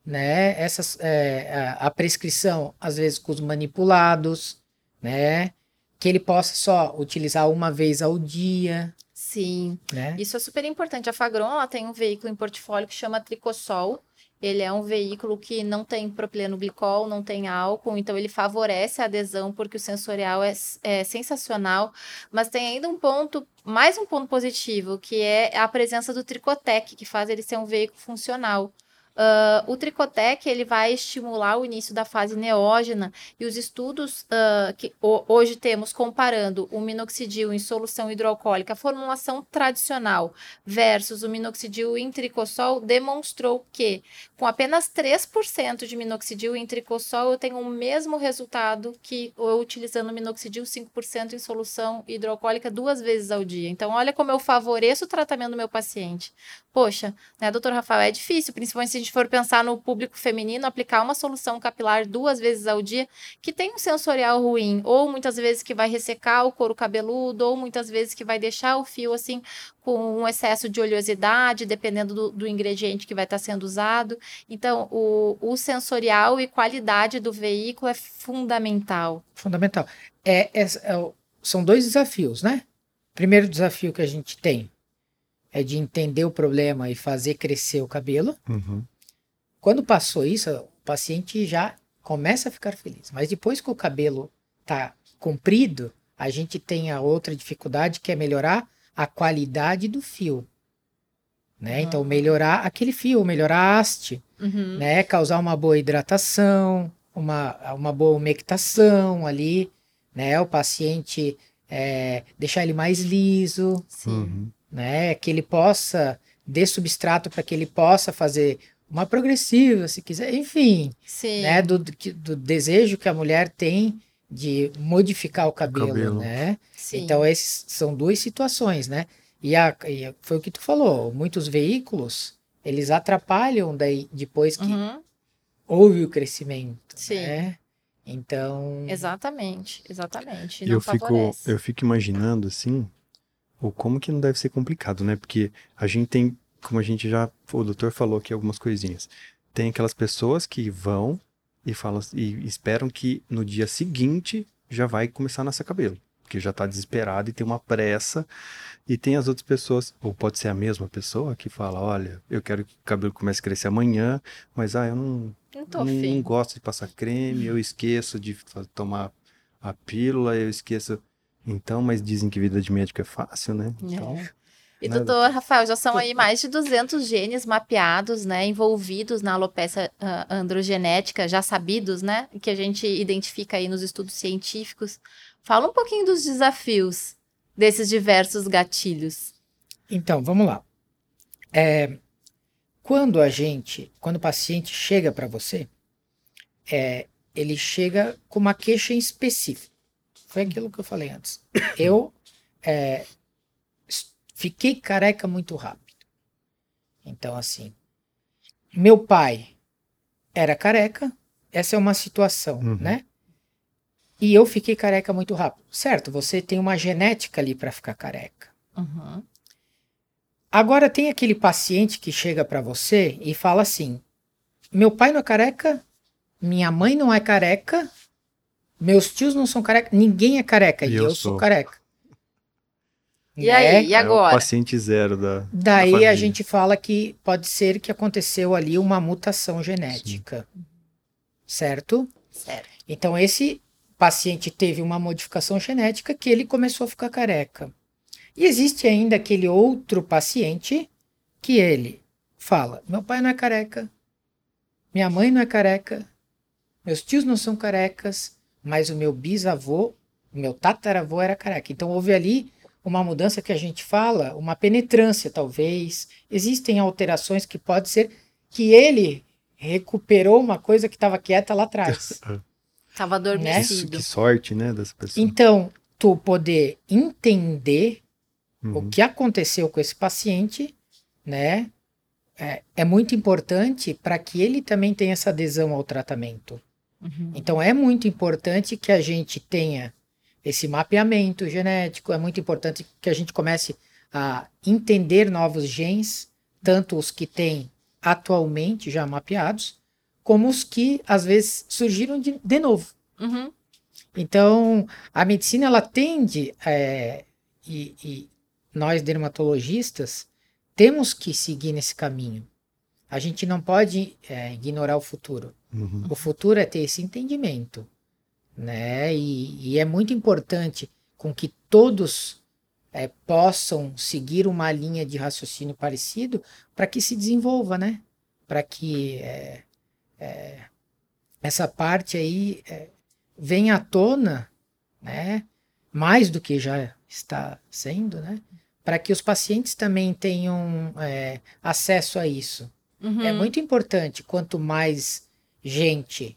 né? Essas, é, a, prescrição às vezes com os manipulados, né? Que ele possa só utilizar uma vez ao dia,
Sim.
né?
Isso é super importante. A Fagron ela tem um veículo em portfólio que chama Tricossol. Ele é um veículo que não tem propileno glicol, não tem álcool, então ele favorece a adesão porque o sensorial é, é sensacional. Mas tem ainda um ponto, mais um ponto positivo, que é a presença do Tricotec, que faz ele ser um veículo funcional. Ah, o Tricotec ele vai estimular o início da fase neógena e os estudos ah, que ho- hoje temos comparando o minoxidil em solução hidroalcoólica, formulação tradicional, versus o minoxidil em tricossol, demonstrou que com apenas 3% de minoxidil em tricossol eu tenho o mesmo resultado que eu utilizando minoxidil 5% em solução hidroalcoólica duas vezes ao dia. Então, olha como eu favoreço o tratamento do meu paciente. Poxa, né, doutor Rafael, é difícil, principalmente se a gente for pensar no público feminino, aplicar uma solução capilar duas vezes ao dia que tem um sensorial ruim, ou muitas vezes que vai ressecar o couro cabeludo, ou muitas vezes que vai deixar o fio assim com um excesso de oleosidade, dependendo do, do ingrediente que vai estar sendo usado. Então, o, o sensorial e qualidade do veículo é fundamental.
Fundamental. É, é- é são dois desafios, né? Primeiro desafio que a gente tem é de entender o problema e fazer crescer o cabelo.
Uhum.
Quando passou isso, o paciente já começa a ficar feliz. Mas depois que o cabelo tá comprido, a gente tem a outra dificuldade que é melhorar a qualidade do fio. Né? Então,
Uhum.
melhorar aquele fio, melhorar a haste,
Uhum.
né? Causar uma boa hidratação, uma, uma boa umectação ali, né? O paciente é, deixar ele mais liso,
Sim.
Uhum.
Né? Que ele possa dê substrato para que ele possa fazer uma progressiva, se quiser, enfim,
Sim.
né? Do, do, desejo que a mulher tem de modificar o cabelo,
cabelo.
né?
Sim.
Então, essas são duas situações, né? E, a, e foi o que tu falou, muitos veículos, eles atrapalham daí, depois que
Uhum.
houve o crescimento,
Sim.
né? Então,
Exatamente, exatamente. Não
eu fico,
favorece.
eu fico imaginando assim, o como que não deve ser complicado, né? Porque a gente tem, como a gente já, o doutor falou aqui algumas coisinhas. Tem aquelas pessoas que vão e falam e esperam que no dia seguinte já vai começar a nascer cabelo, porque já tá desesperado e tem uma pressa. E tem as outras pessoas, ou pode ser a mesma pessoa que fala, olha, eu quero que o cabelo comece a crescer amanhã, mas ah, eu não,
Não
não, não gosto de passar creme, eu esqueço de tomar a pílula, eu esqueço. Então, mas dizem que vida de médico é fácil, né? Então,
E
né,
doutor Rafael, já são aí mais de 200 genes mapeados, né, envolvidos na alopecia ah, androgenética, já sabidos, né, que a gente identifica aí nos estudos científicos. Fala um pouquinho dos desafios desses diversos gatilhos.
Então, vamos lá. É, quando a gente, quando o paciente chega para você, é, ele chega com uma queixa em específico. Foi aquilo que eu falei antes. Eu é, fiquei careca muito rápido. Então, assim, meu pai era careca, essa é uma situação,
Uhum.
né? E eu fiquei careca muito rápido. Certo, você tem uma genética ali para ficar careca.
Uhum.
Agora tem aquele paciente que chega para você e fala assim: meu pai não é careca, minha mãe não é careca, meus tios não são careca, ninguém é careca e,
E
eu,
eu
sou
sou.
careca.
E aí, e
É o
agora?
paciente zero da.
Daí
família.
a gente fala que pode ser que aconteceu ali uma mutação genética. Certo?
Certo.
Então esse paciente teve uma modificação genética que ele começou a ficar careca. E existe ainda aquele outro paciente que ele fala: meu pai não é careca, minha mãe não é careca, meus tios não são carecas, mas o meu bisavô, o meu tataravô era careca. Então houve ali uma mudança que a gente fala, uma penetrância talvez. Existem alterações que pode ser que ele recuperou uma coisa que estava quieta lá atrás.
Tava
Isso,
adormecido.
que sorte, né, dessa pessoa.
Então, tu poder entender o
Uhum.
que aconteceu com esse paciente, né? É, é muito importante para que ele também tenha essa adesão ao tratamento.
Uhum.
Então, é muito importante que a gente tenha esse mapeamento genético, é muito importante que a gente comece a entender novos genes, tanto os que tem atualmente já mapeados, como os que às vezes surgiram de, de novo.
Uhum.
Então, a medicina ela tende, é, e, e nós dermatologistas temos que seguir nesse caminho. A gente não pode é, ignorar o futuro.
Uhum.
O futuro é ter esse entendimento, né? E, e é muito importante com que todos é, possam seguir uma linha de raciocínio parecido para que se desenvolva, né? Para que é, é, essa parte aí é, venha à tona, né? Mais do que já está sendo, né? Para que os pacientes também tenham é, acesso a isso.
Uhum.
É muito importante. Quanto mais gente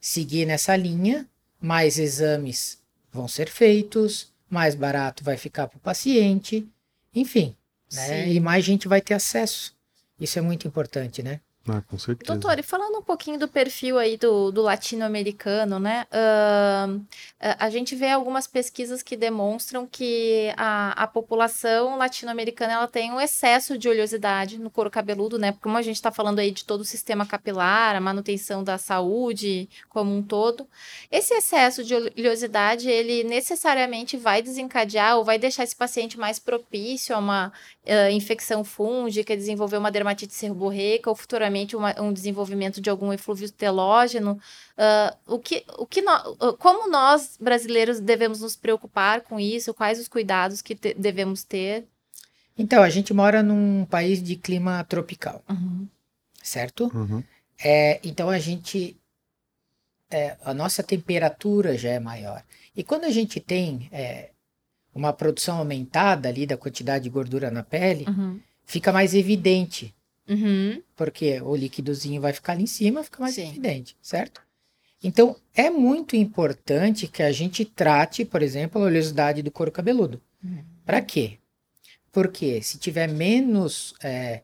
seguir nessa linha, mais exames vão ser feitos, mais barato vai ficar para o paciente, enfim, né? E mais gente vai ter acesso. Isso é muito importante, né?
Ah, com certeza.
Doutor, e falando um pouquinho do perfil aí do, do latino-americano, né? a, a gente vê algumas pesquisas que demonstram que a, a população latino-americana ela tem um excesso de oleosidade no couro cabeludo, né? Como a gente está falando aí de todo o sistema capilar, a manutenção da saúde como um todo. Esse excesso de oleosidade, ele necessariamente vai desencadear ou vai deixar esse paciente mais propício a uma eh, infecção fúngica, desenvolver uma dermatite seborreica ou futuramente uma- um desenvolvimento de algum eflúvio telógeno. Ah, o que, o que ah, como nós brasileiros devemos nos preocupar com isso? Quais os cuidados que te- devemos ter?
Então, a gente mora num país de clima tropical,
Uhum.
certo?
Uhum.
É, então a gente. é, a nossa temperatura já é maior. E quando a gente tem é, uma produção aumentada ali da quantidade de gordura na pele,
Uhum.
fica mais evidente.
Uhum.
Porque o líquidozinho vai ficar ali em cima, fica mais
Sim.
evidente, certo? Então, é muito importante que a gente trate, por exemplo, a oleosidade do couro cabeludo.
Uhum.
Para quê? Porque se tiver menos é,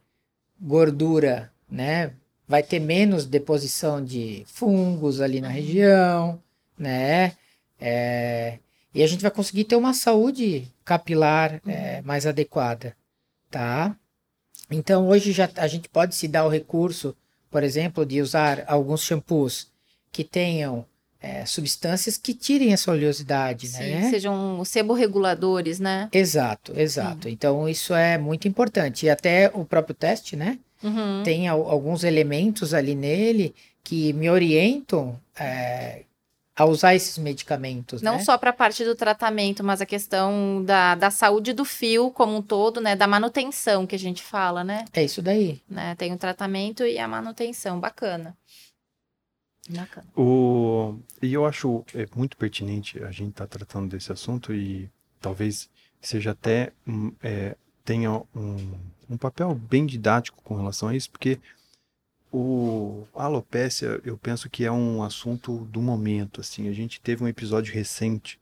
gordura, né, vai ter menos deposição de fungos ali na região, né, é, e a gente vai conseguir ter uma saúde capilar é, mais adequada, tá? Então hoje já a gente pode se dar o recurso, por exemplo, de usar alguns shampoos que tenham é, substâncias que tirem essa oleosidade,
Sim,
né?
sejam seborreguladores, né?
Exato, exato. Então isso é muito importante. E até o próprio teste, né?
Uhum.
Tem al- alguns elementos ali nele que me orientam é, a usar esses medicamentos.
Não
né?
só para a parte do tratamento, mas a questão da, da saúde do fio como um todo, né? Da manutenção que a gente fala, né?
É isso daí.
né? Tem o tratamento e a manutenção. Bacana. Bacana.
O... E eu acho é, muito pertinente a gente estar tratando desse assunto e talvez seja até hum, é, tenha um, um papel bem didático com relação a isso, porque o a alopécia eu penso que é um assunto do momento. Assim, a gente teve um episódio recente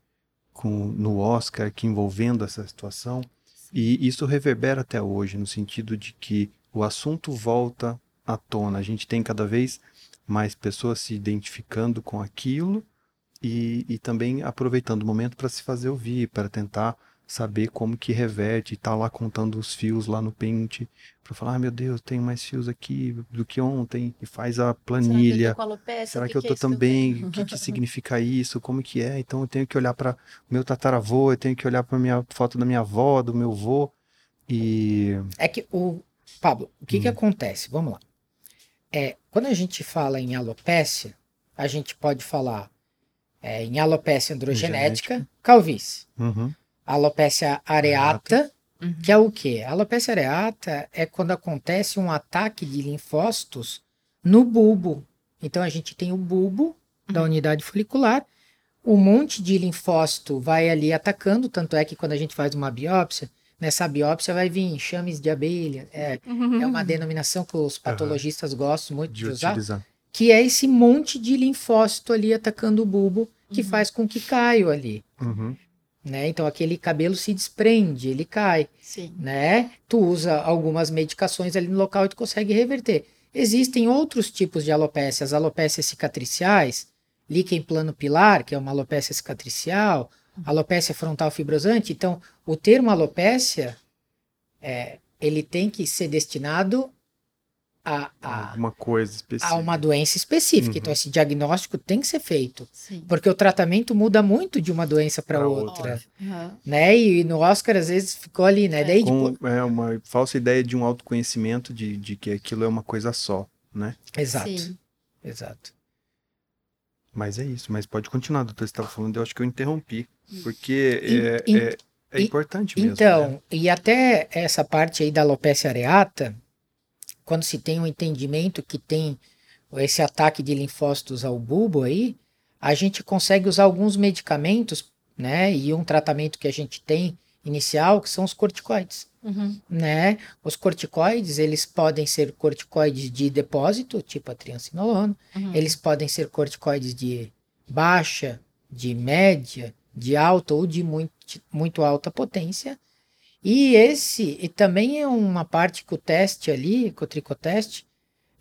com, no Oscar que envolvendo essa situação e isso reverbera até hoje no sentido de que o assunto volta à tona. A gente tem cada vez mais pessoas se identificando com aquilo e, e também aproveitando o momento para se fazer ouvir, para tentar saber como que reverte e tá lá contando os fios lá no pente para falar, ah, meu Deus, tem mais fios aqui do que ontem e faz a planilha. Será que eu tô,
é
também? O que, que significa isso? Como que é? Então eu tenho que olhar para o meu tataravô, eu tenho que olhar para minha foto da minha avó, do meu avô e
É que o Pablo, o que que
Hum.
acontece? Vamos lá. É, quando a gente fala em alopécia, a gente pode falar é, em alopécia androgenética, calvície.
Uhum.
Alopécia areata,
Uhum.
que é o quê? A alopecia areata é quando acontece um ataque de linfócitos no bulbo. Então a gente tem o bulbo da unidade folicular, um monte de linfócito vai ali atacando, tanto é que quando a gente faz uma biópsia, nessa biópsia vai vir enxames de abelha. É, é uma denominação que os patologistas gostam muito de,
de
usar,
utilizar.
que é esse monte de linfócito ali atacando o bulbo, que
Uhum.
faz com que caia ali.
Uhum.
Né? Então aquele cabelo se desprende, ele cai
Sim.
né? Tu usa algumas medicações ali no local e tu consegue reverter. Existem outros tipos de alopécias, alopécias cicatriciais, líquen plano pilar, que é uma alopécia cicatricial, alopécia frontal fibrosante. Então, o termo alopécia, é, ele tem que ser destinado a, a,
Alguma coisa específica.
a uma doença específica.
Uhum.
Então, esse diagnóstico tem que ser feito,
Sim.
porque o tratamento muda muito de uma doença para outra,
outra.
Aham.
né? E no Oscar, às vezes, ficou ali, né?
É.
Daí, tipo,
Com é, uma falsa ideia de um autoconhecimento de, de que aquilo é uma coisa só, né?
exato,
Sim.
exato.
Mas é isso. Mas pode continuar, doutor. Você estava falando, eu acho que eu interrompi. Porque
In-
é,
in-
é, é
in-
importante mesmo.
Então,
né?
e até essa parte aí da alopecia areata, quando se tem um entendimento que tem esse ataque de linfócitos ao bulbo aí, a gente consegue usar alguns medicamentos, né? E um tratamento que a gente tem inicial, que são os corticoides,
Uhum.
né? Os corticoides, eles podem ser corticoides de depósito, tipo a triancinolona,
Uhum.
eles podem ser corticoides de baixa, de média, de alta ou de muito, muito alta potência. E esse e também é uma parte que o teste ali, que o tricoteste,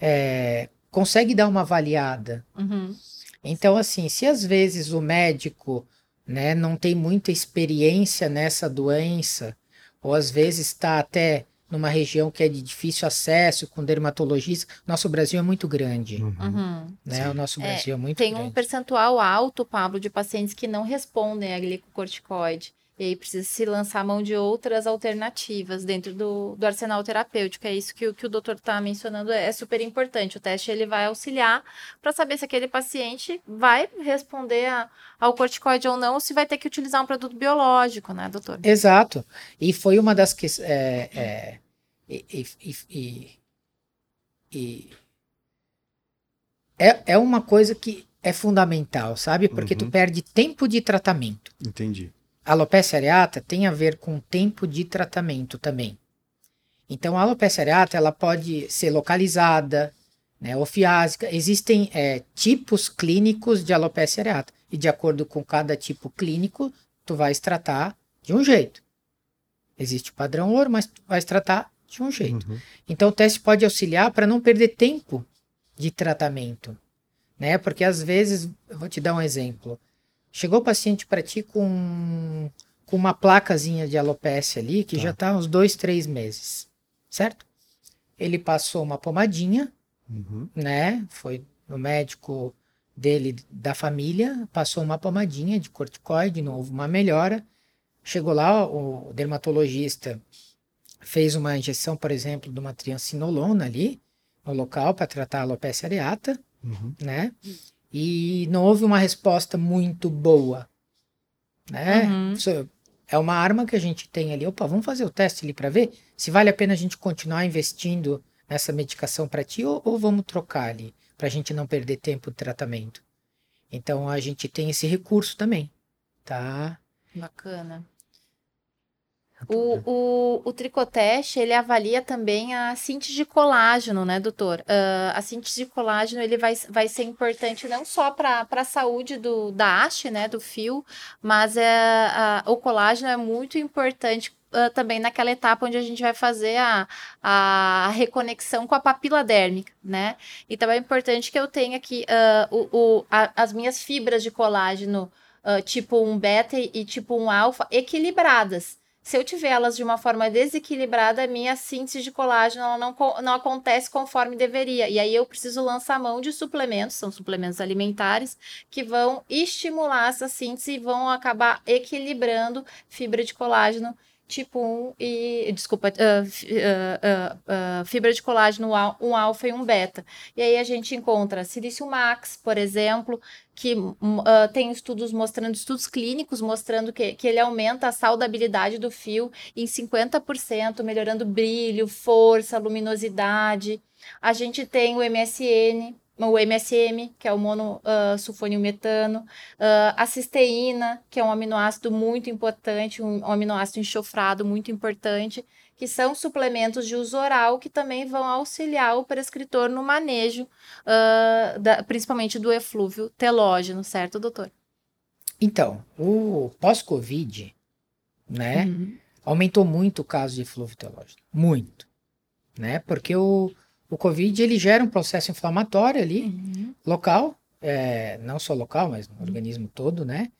é, consegue dar uma avaliada.
Uhum.
Então, assim, se às vezes o médico né, não tem muita experiência nessa doença, ou às vezes está até numa região que é de difícil acesso, com dermatologista, nosso Brasil é muito grande.
Uhum.
Uhum.
Né?
Sim.
O nosso
É,
Brasil é muito
Tem um
grande.
percentual alto, Pablo, de pacientes que não respondem a glicocorticoide. E aí precisa se lançar a mão de outras alternativas dentro do, do arsenal terapêutico. É isso que, o- que o doutor está mencionando, é super importante. O teste ele vai auxiliar para saber se aquele paciente vai responder a- ao corticoide ou não, ou se vai ter que utilizar um produto biológico, né, doutor?
Exato. E foi uma das que é, é, e, e- e- é, é uma coisa que é fundamental, sabe? Porque tu
Uhum.
perde tempo de tratamento.
Entendi.
A alopecia areata tem a ver com tempo de tratamento também. Então, a alopecia areata ela pode ser localizada, né, ofiásica. Existem é, tipos clínicos de alopecia areata. E de acordo com cada tipo clínico, tu vais tratar de um jeito. Existe o padrão ouro, mas tu vais tratar de um jeito.
Uhum.
Então, o teste pode auxiliar para não perder tempo de tratamento, né? Porque às vezes, eu vou te dar um exemplo. Chegou o paciente para ti com, com uma placazinha de alopecia ali, que
Tá.
já está uns dois, três meses, certo? Ele passou uma pomadinha,
Uhum.
né? Foi no médico dele, da família, passou uma pomadinha de corticoide, não houve uma melhora. Chegou lá, o dermatologista fez uma injeção, por exemplo, de uma triancinolona ali, no local, para tratar a alopecia areata,
Uhum.
né? E não houve uma resposta muito boa, né?
Uhum.
É uma arma que a gente tem ali. Opa, vamos fazer o teste ali para ver se vale a pena a gente continuar investindo nessa medicação para ti ou, ou vamos trocar ali para a gente não perder tempo de tratamento. Então a gente tem esse recurso também, tá?
Bacana. O, o, o tricoteste, ele avalia também a síntese de colágeno, né, doutor? Ah, a síntese de colágeno, ele vai, vai ser importante não só para a saúde do, da haste, né, do fio, mas é, a- o colágeno é muito importante ah, também naquela etapa onde a gente vai fazer a, a reconexão com a papila dérmica, né? Então é importante que eu tenha aqui ah, o, o, a- as minhas fibras de colágeno ah, tipo 1 beta e, e tipo 1 alfa equilibradas. Se eu tiver elas de uma forma desequilibrada, a minha síntese de colágeno ela não, não acontece conforme deveria. E aí eu preciso lançar mão de suplementos, são suplementos alimentares, que vão estimular essa síntese e vão acabar equilibrando fibra de colágeno tipo 1 e. Desculpa, ah, ah, ah, fibra de colágeno al- 1 alfa e 1 beta. E aí a gente encontra silício max, por exemplo, que hum, ah, tem estudos mostrando, estudos clínicos mostrando que, que ele aumenta a saudabilidade do fio em 50%, melhorando brilho, força, luminosidade. A gente tem o MSN, o MSM, que é o monosulfonilmetano, ah, a cisteína, que é um aminoácido muito importante, um, um aminoácido enxofrado muito importante, que são suplementos de uso oral que também vão auxiliar o prescritor no manejo, ah, da- principalmente do eflúvio telógeno, certo, doutor?
Então, o pós-Covid, né,
Uhum.
aumentou muito o caso de flúvio telógeno, muito, né, porque o, o Covid ele gera um processo inflamatório ali,
Uhum.
local, é, não só local, mas no organismo todo, né?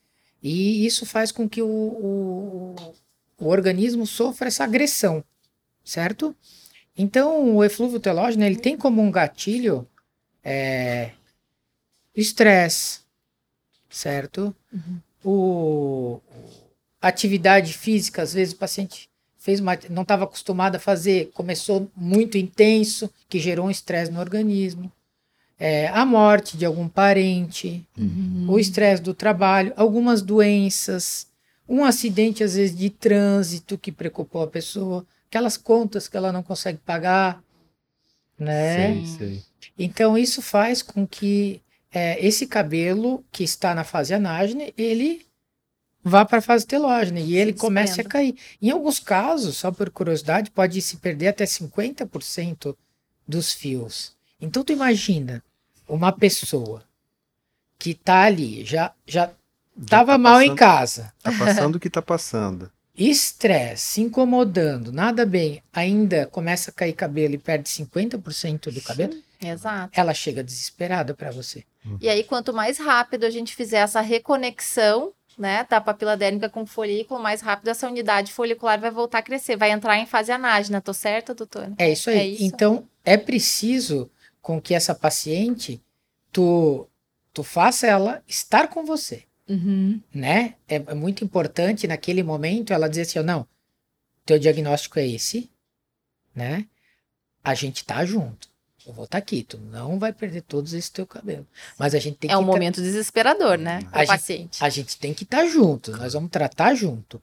E isso faz com que o, o, o organismo sofra essa agressão, certo? Então, o eflúvio telógeno, ele tem como um gatilho é, estresse, certo?
Uhum.
O, atividade física, às vezes o paciente fez uma, não estava acostumado a fazer, começou muito intenso, que gerou um estresse no organismo. É, a morte de algum parente,
Uhum.
o estresse do trabalho, algumas doenças, um acidente às vezes de trânsito que preocupou a pessoa, aquelas contas que ela não consegue pagar, né?
Sei, sei.
Então isso faz com que é, esse cabelo que está na fase anágene, ele vá para a fase telógena e ele comece a cair. Em alguns casos, só por curiosidade, pode se perder até 50% dos fios. Então tu imagina uma pessoa que tá ali, já já estava
tá
mal em casa,
Tá passando o que tá passando.
estresse, se incomodando, nada bem, ainda começa a cair cabelo e perde 50% do cabelo,
Exato.
ela chega desesperada para você.
E aí, quanto mais rápido a gente fizer essa reconexão, né, da papila dérmica com folículo, mais rápido essa unidade folicular vai voltar a crescer, vai entrar em fase anágena, tô certa, doutora?
É isso aí.
É isso.
Então, é preciso com que essa paciente, tu, tu faça ela estar com você,
Uhum.
né? É, é muito importante naquele momento ela dizer assim, não, teu diagnóstico é esse, né? A gente tá junto. Eu vou estar aqui, tu não vai perder todos esse teu cabelo. Mas a gente tem
É
que
um
tra-
momento desesperador, né,
A
gente-
paciente.
a gente tem que estar junto, nós vamos tratar junto.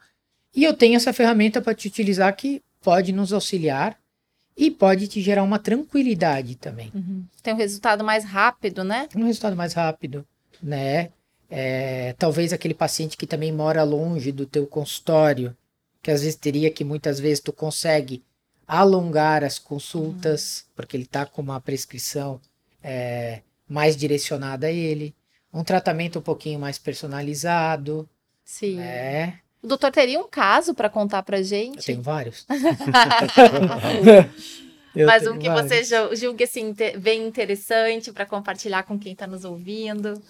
E eu tenho essa ferramenta para te utilizar que pode nos auxiliar e pode te gerar uma tranquilidade também.
Uhum. Tem um resultado mais rápido, né?
um resultado mais rápido, né? É, talvez aquele paciente que também mora longe do teu consultório, que às vezes teria que muitas vezes tu consegue alongar as consultas, porque ele está com uma prescrição é, mais direcionada a ele, um tratamento um pouquinho mais personalizado,
Sim.
né?
O doutor teria um caso para contar pra
Eu
gente?
tenho vários. Eu
Mas um que
vários.
você ju- julgue assim, bem interessante para compartilhar com quem está nos ouvindo.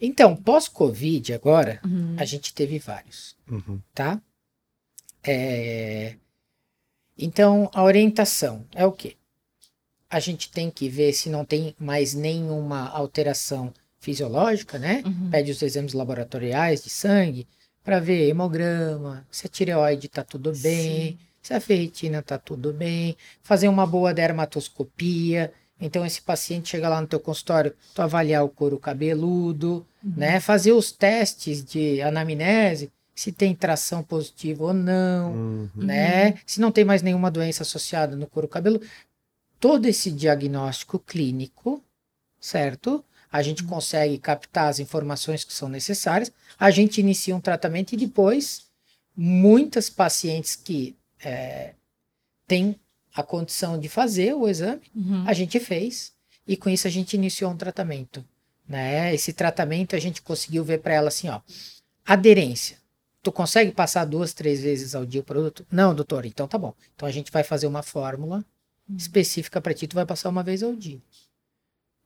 Então, pós-Covid agora,
Uhum.
a gente teve vários.
Uhum.
tá? É, Então, a orientação é o quê? A gente tem que ver se não tem mais nenhuma alteração fisiológica, né?
Uhum.
Pede os exames laboratoriais de sangue para ver hemograma, se a tireoide tá tudo bem,
Sim.
se a ferritina tá tudo bem, fazer uma boa dermatoscopia, Então esse paciente chega lá no teu consultório, tu avaliar o couro cabeludo, uhum. né? Fazer os testes de anamnese, se tem tração positiva ou não, uhum. né? Se não tem mais nenhuma doença associada no couro cabeludo. Todo esse diagnóstico clínico, certo? A gente uhum. consegue captar as informações que são necessárias, a gente inicia um tratamento e depois muitas pacientes que é, têm a condição de fazer o exame, uhum. a gente fez e com isso a gente iniciou um tratamento. Né? Esse tratamento a gente conseguiu ver para ela assim, ó, aderência. Tu consegue passar duas, três vezes ao dia o produto? Não, doutor, então tá bom. Então a gente vai fazer uma fórmula uhum. específica para ti, tu vai passar uma vez ao dia.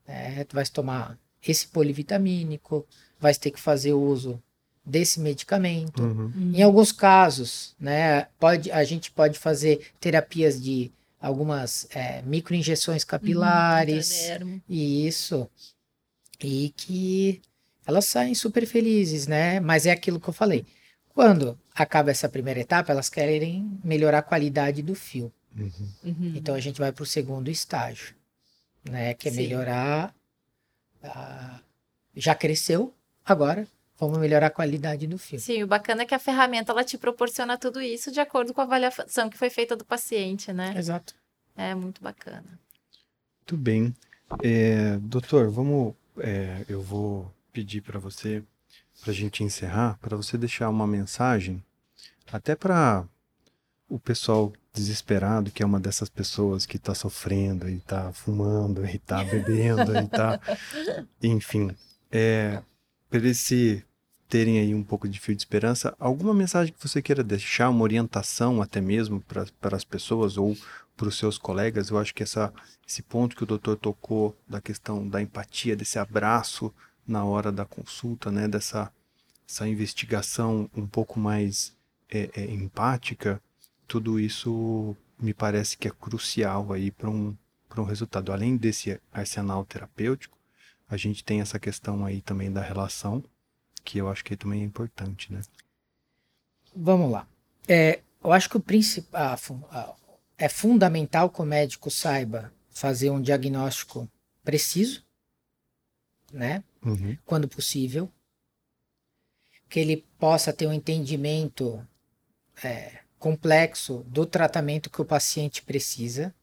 É, tu vai tomar esse polivitamínico, vai ter que fazer uso desse medicamento. Uhum. Em alguns casos, né, pode, a gente pode fazer terapias de algumas é, microinjeções capilares. Uhum, isso. E que elas saem super felizes, né? Mas é aquilo que eu falei. Quando acaba essa primeira etapa, elas querem melhorar a qualidade do fio. Uhum. Uhum. Então a gente vai para o segundo estágio, né? Que é Sim. melhorar. A... Já cresceu, agora Vamos melhorar a qualidade do filme.
Sim, o bacana é que a ferramenta ela te proporciona tudo isso de acordo com a avaliação que foi feita do paciente, né?
Exato.
É muito bacana.
Muito bem. É, doutor, vamos. É, eu vou pedir para você, para a gente encerrar, para você deixar uma mensagem, até para o pessoal desesperado, que é uma dessas pessoas que está sofrendo e está fumando e está bebendo e está. Enfim. É, para eles se terem aí um pouco de fio de esperança, alguma mensagem que você queira deixar, uma orientação até mesmo para as pessoas ou para os seus colegas? Eu acho que essa, esse ponto que o doutor tocou da questão da empatia, desse abraço na hora da consulta, né, dessa essa investigação um pouco mais é, é, empática, tudo isso me parece que é crucial aí para um, um resultado. Além desse arsenal terapêutico, a gente tem essa questão aí também da relação, que eu acho que também é importante, né?
Vamos lá. É, eu acho que o principal é fundamental que o médico saiba fazer um diagnóstico preciso, né? Uhum. Quando possível, que ele possa ter um entendimento é, complexo do tratamento que o paciente precisa,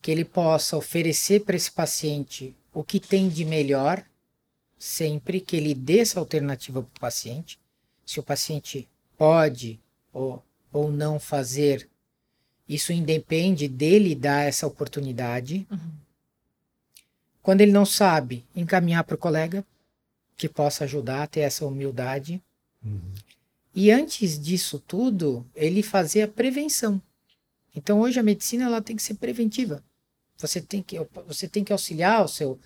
que ele possa oferecer para esse paciente o que tem de melhor, sempre que ele dê essa alternativa para o paciente. Se o paciente pode ou, ou não fazer, isso independe dele dar essa oportunidade. Uhum. Quando ele não sabe, encaminhar para o colega que possa ajudar a ter essa humildade. Uhum. E antes disso tudo, ele fazer a prevenção. Então hoje a medicina ela tem que ser preventiva. Você tem que, você tem que auxiliar o seu,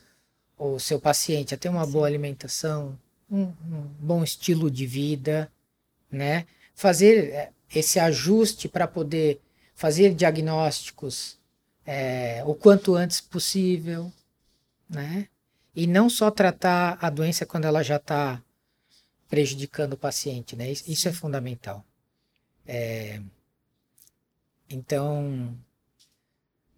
o seu paciente a ter uma Sim. boa alimentação, um, um, bom estilo de vida, né? Fazer é, esse ajuste para poder fazer diagnósticos é, o quanto antes possível, né? E não só tratar a doença quando ela já está prejudicando o paciente, né? Isso, é fundamental. É, então,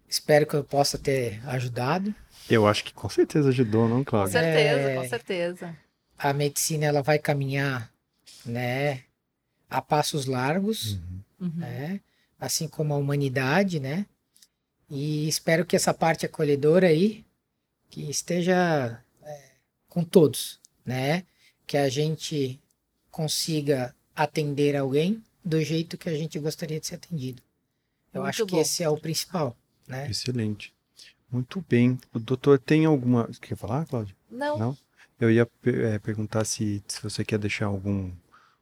Espero que eu possa ter ajudado.
Eu acho que com certeza ajudou, não, Cláudia?
Com certeza, é, com certeza.
A medicina ela vai caminhar, né, a passos largos, uhum. uhum. né, assim como a humanidade, né, e espero que essa parte acolhedora aí que esteja é, com todos, né, que a gente consiga atender alguém do jeito que a gente gostaria de ser atendido. Eu Muito acho bom. que esse é o principal. Né?
Excelente. Muito bem. O doutor tem alguma. Quer falar, Cláudia?
Não. Não?
Eu ia é, perguntar se, se você quer deixar algum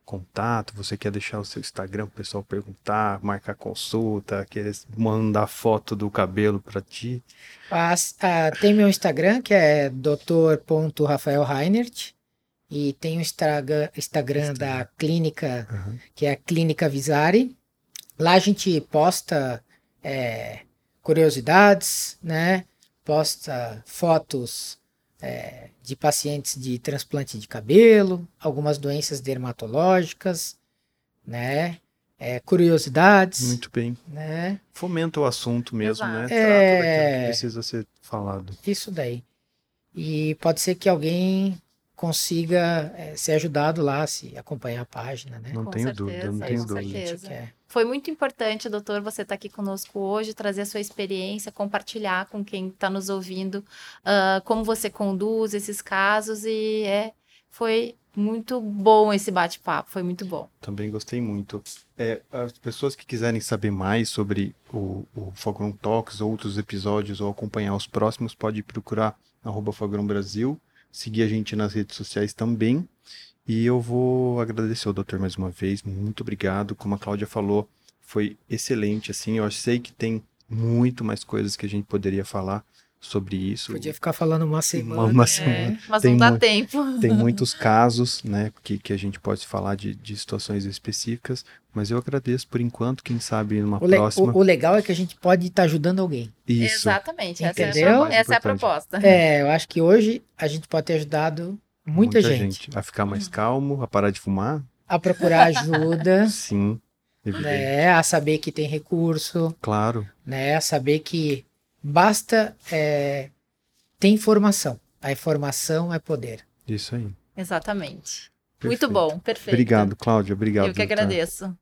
contato, você quer deixar o seu Instagram para o pessoal perguntar, marcar consulta, querer mandar foto do cabelo para ti.
As, uh, tem meu Instagram, que é dr.rafaelreinert, e tem o Instagram, Instagram da clínica, uhum. que é a Clínica Visari. Lá a gente posta é, curiosidades, né? Posta fotos é, de pacientes de transplante de cabelo, algumas doenças dermatológicas, né? é, curiosidades,
Muito bem.
né?
Fomenta o assunto mesmo, né?
Exato.
Trata daquilo que
É.
precisa ser falado.
Isso daí. E pode ser que alguém consiga é, ser ajudado lá, se acompanhar a página, né?
Não
Com
tenho
certeza,
dúvida, não
com
tenho
certeza.
dúvida.
Que é.
Foi muito importante, doutor, você estar aqui conosco hoje, trazer a sua experiência, compartilhar com quem está nos ouvindo ah, como você conduz esses casos e é, foi muito bom esse bate-papo, foi muito bom.
Também gostei muito. É, as pessoas que quiserem saber mais sobre o, o Fogão Talks, outros episódios ou acompanhar os próximos, pode procurar arroba Fogão Brasil, seguir a gente nas redes sociais também. E eu vou agradecer ao doutor mais uma vez, muito obrigado. Como a Cláudia falou, foi excelente, assim, eu sei que tem muito mais coisas que a gente poderia falar sobre isso.
Podia ficar falando uma semana.
Uma semana.
É, mas
Tem
não dá
muito-
tempo.
Tem muitos casos, né, que, que a gente pode falar de, de situações específicas, mas eu agradeço por enquanto, quem sabe numa
O, le-
próxima.
o- o legal é que a gente pode estar ajudando alguém.
Isso,
Exatamente, essa, é a,
Entendeu?
essa é a proposta.
É, eu acho que hoje a gente pode ter ajudado muita, gente,
A ficar mais calmo, a parar de fumar?
a procurar ajuda,
Sim, evidente.
né? A saber que tem recurso,
Claro,
né? A saber que basta é, ter informação. A informação é poder.
isso aí.
Exatamente.
Perfeito.
Muito bom, perfeito.
Obrigado, Cláudia. Obrigado.
Eu que
doutor.
agradeço.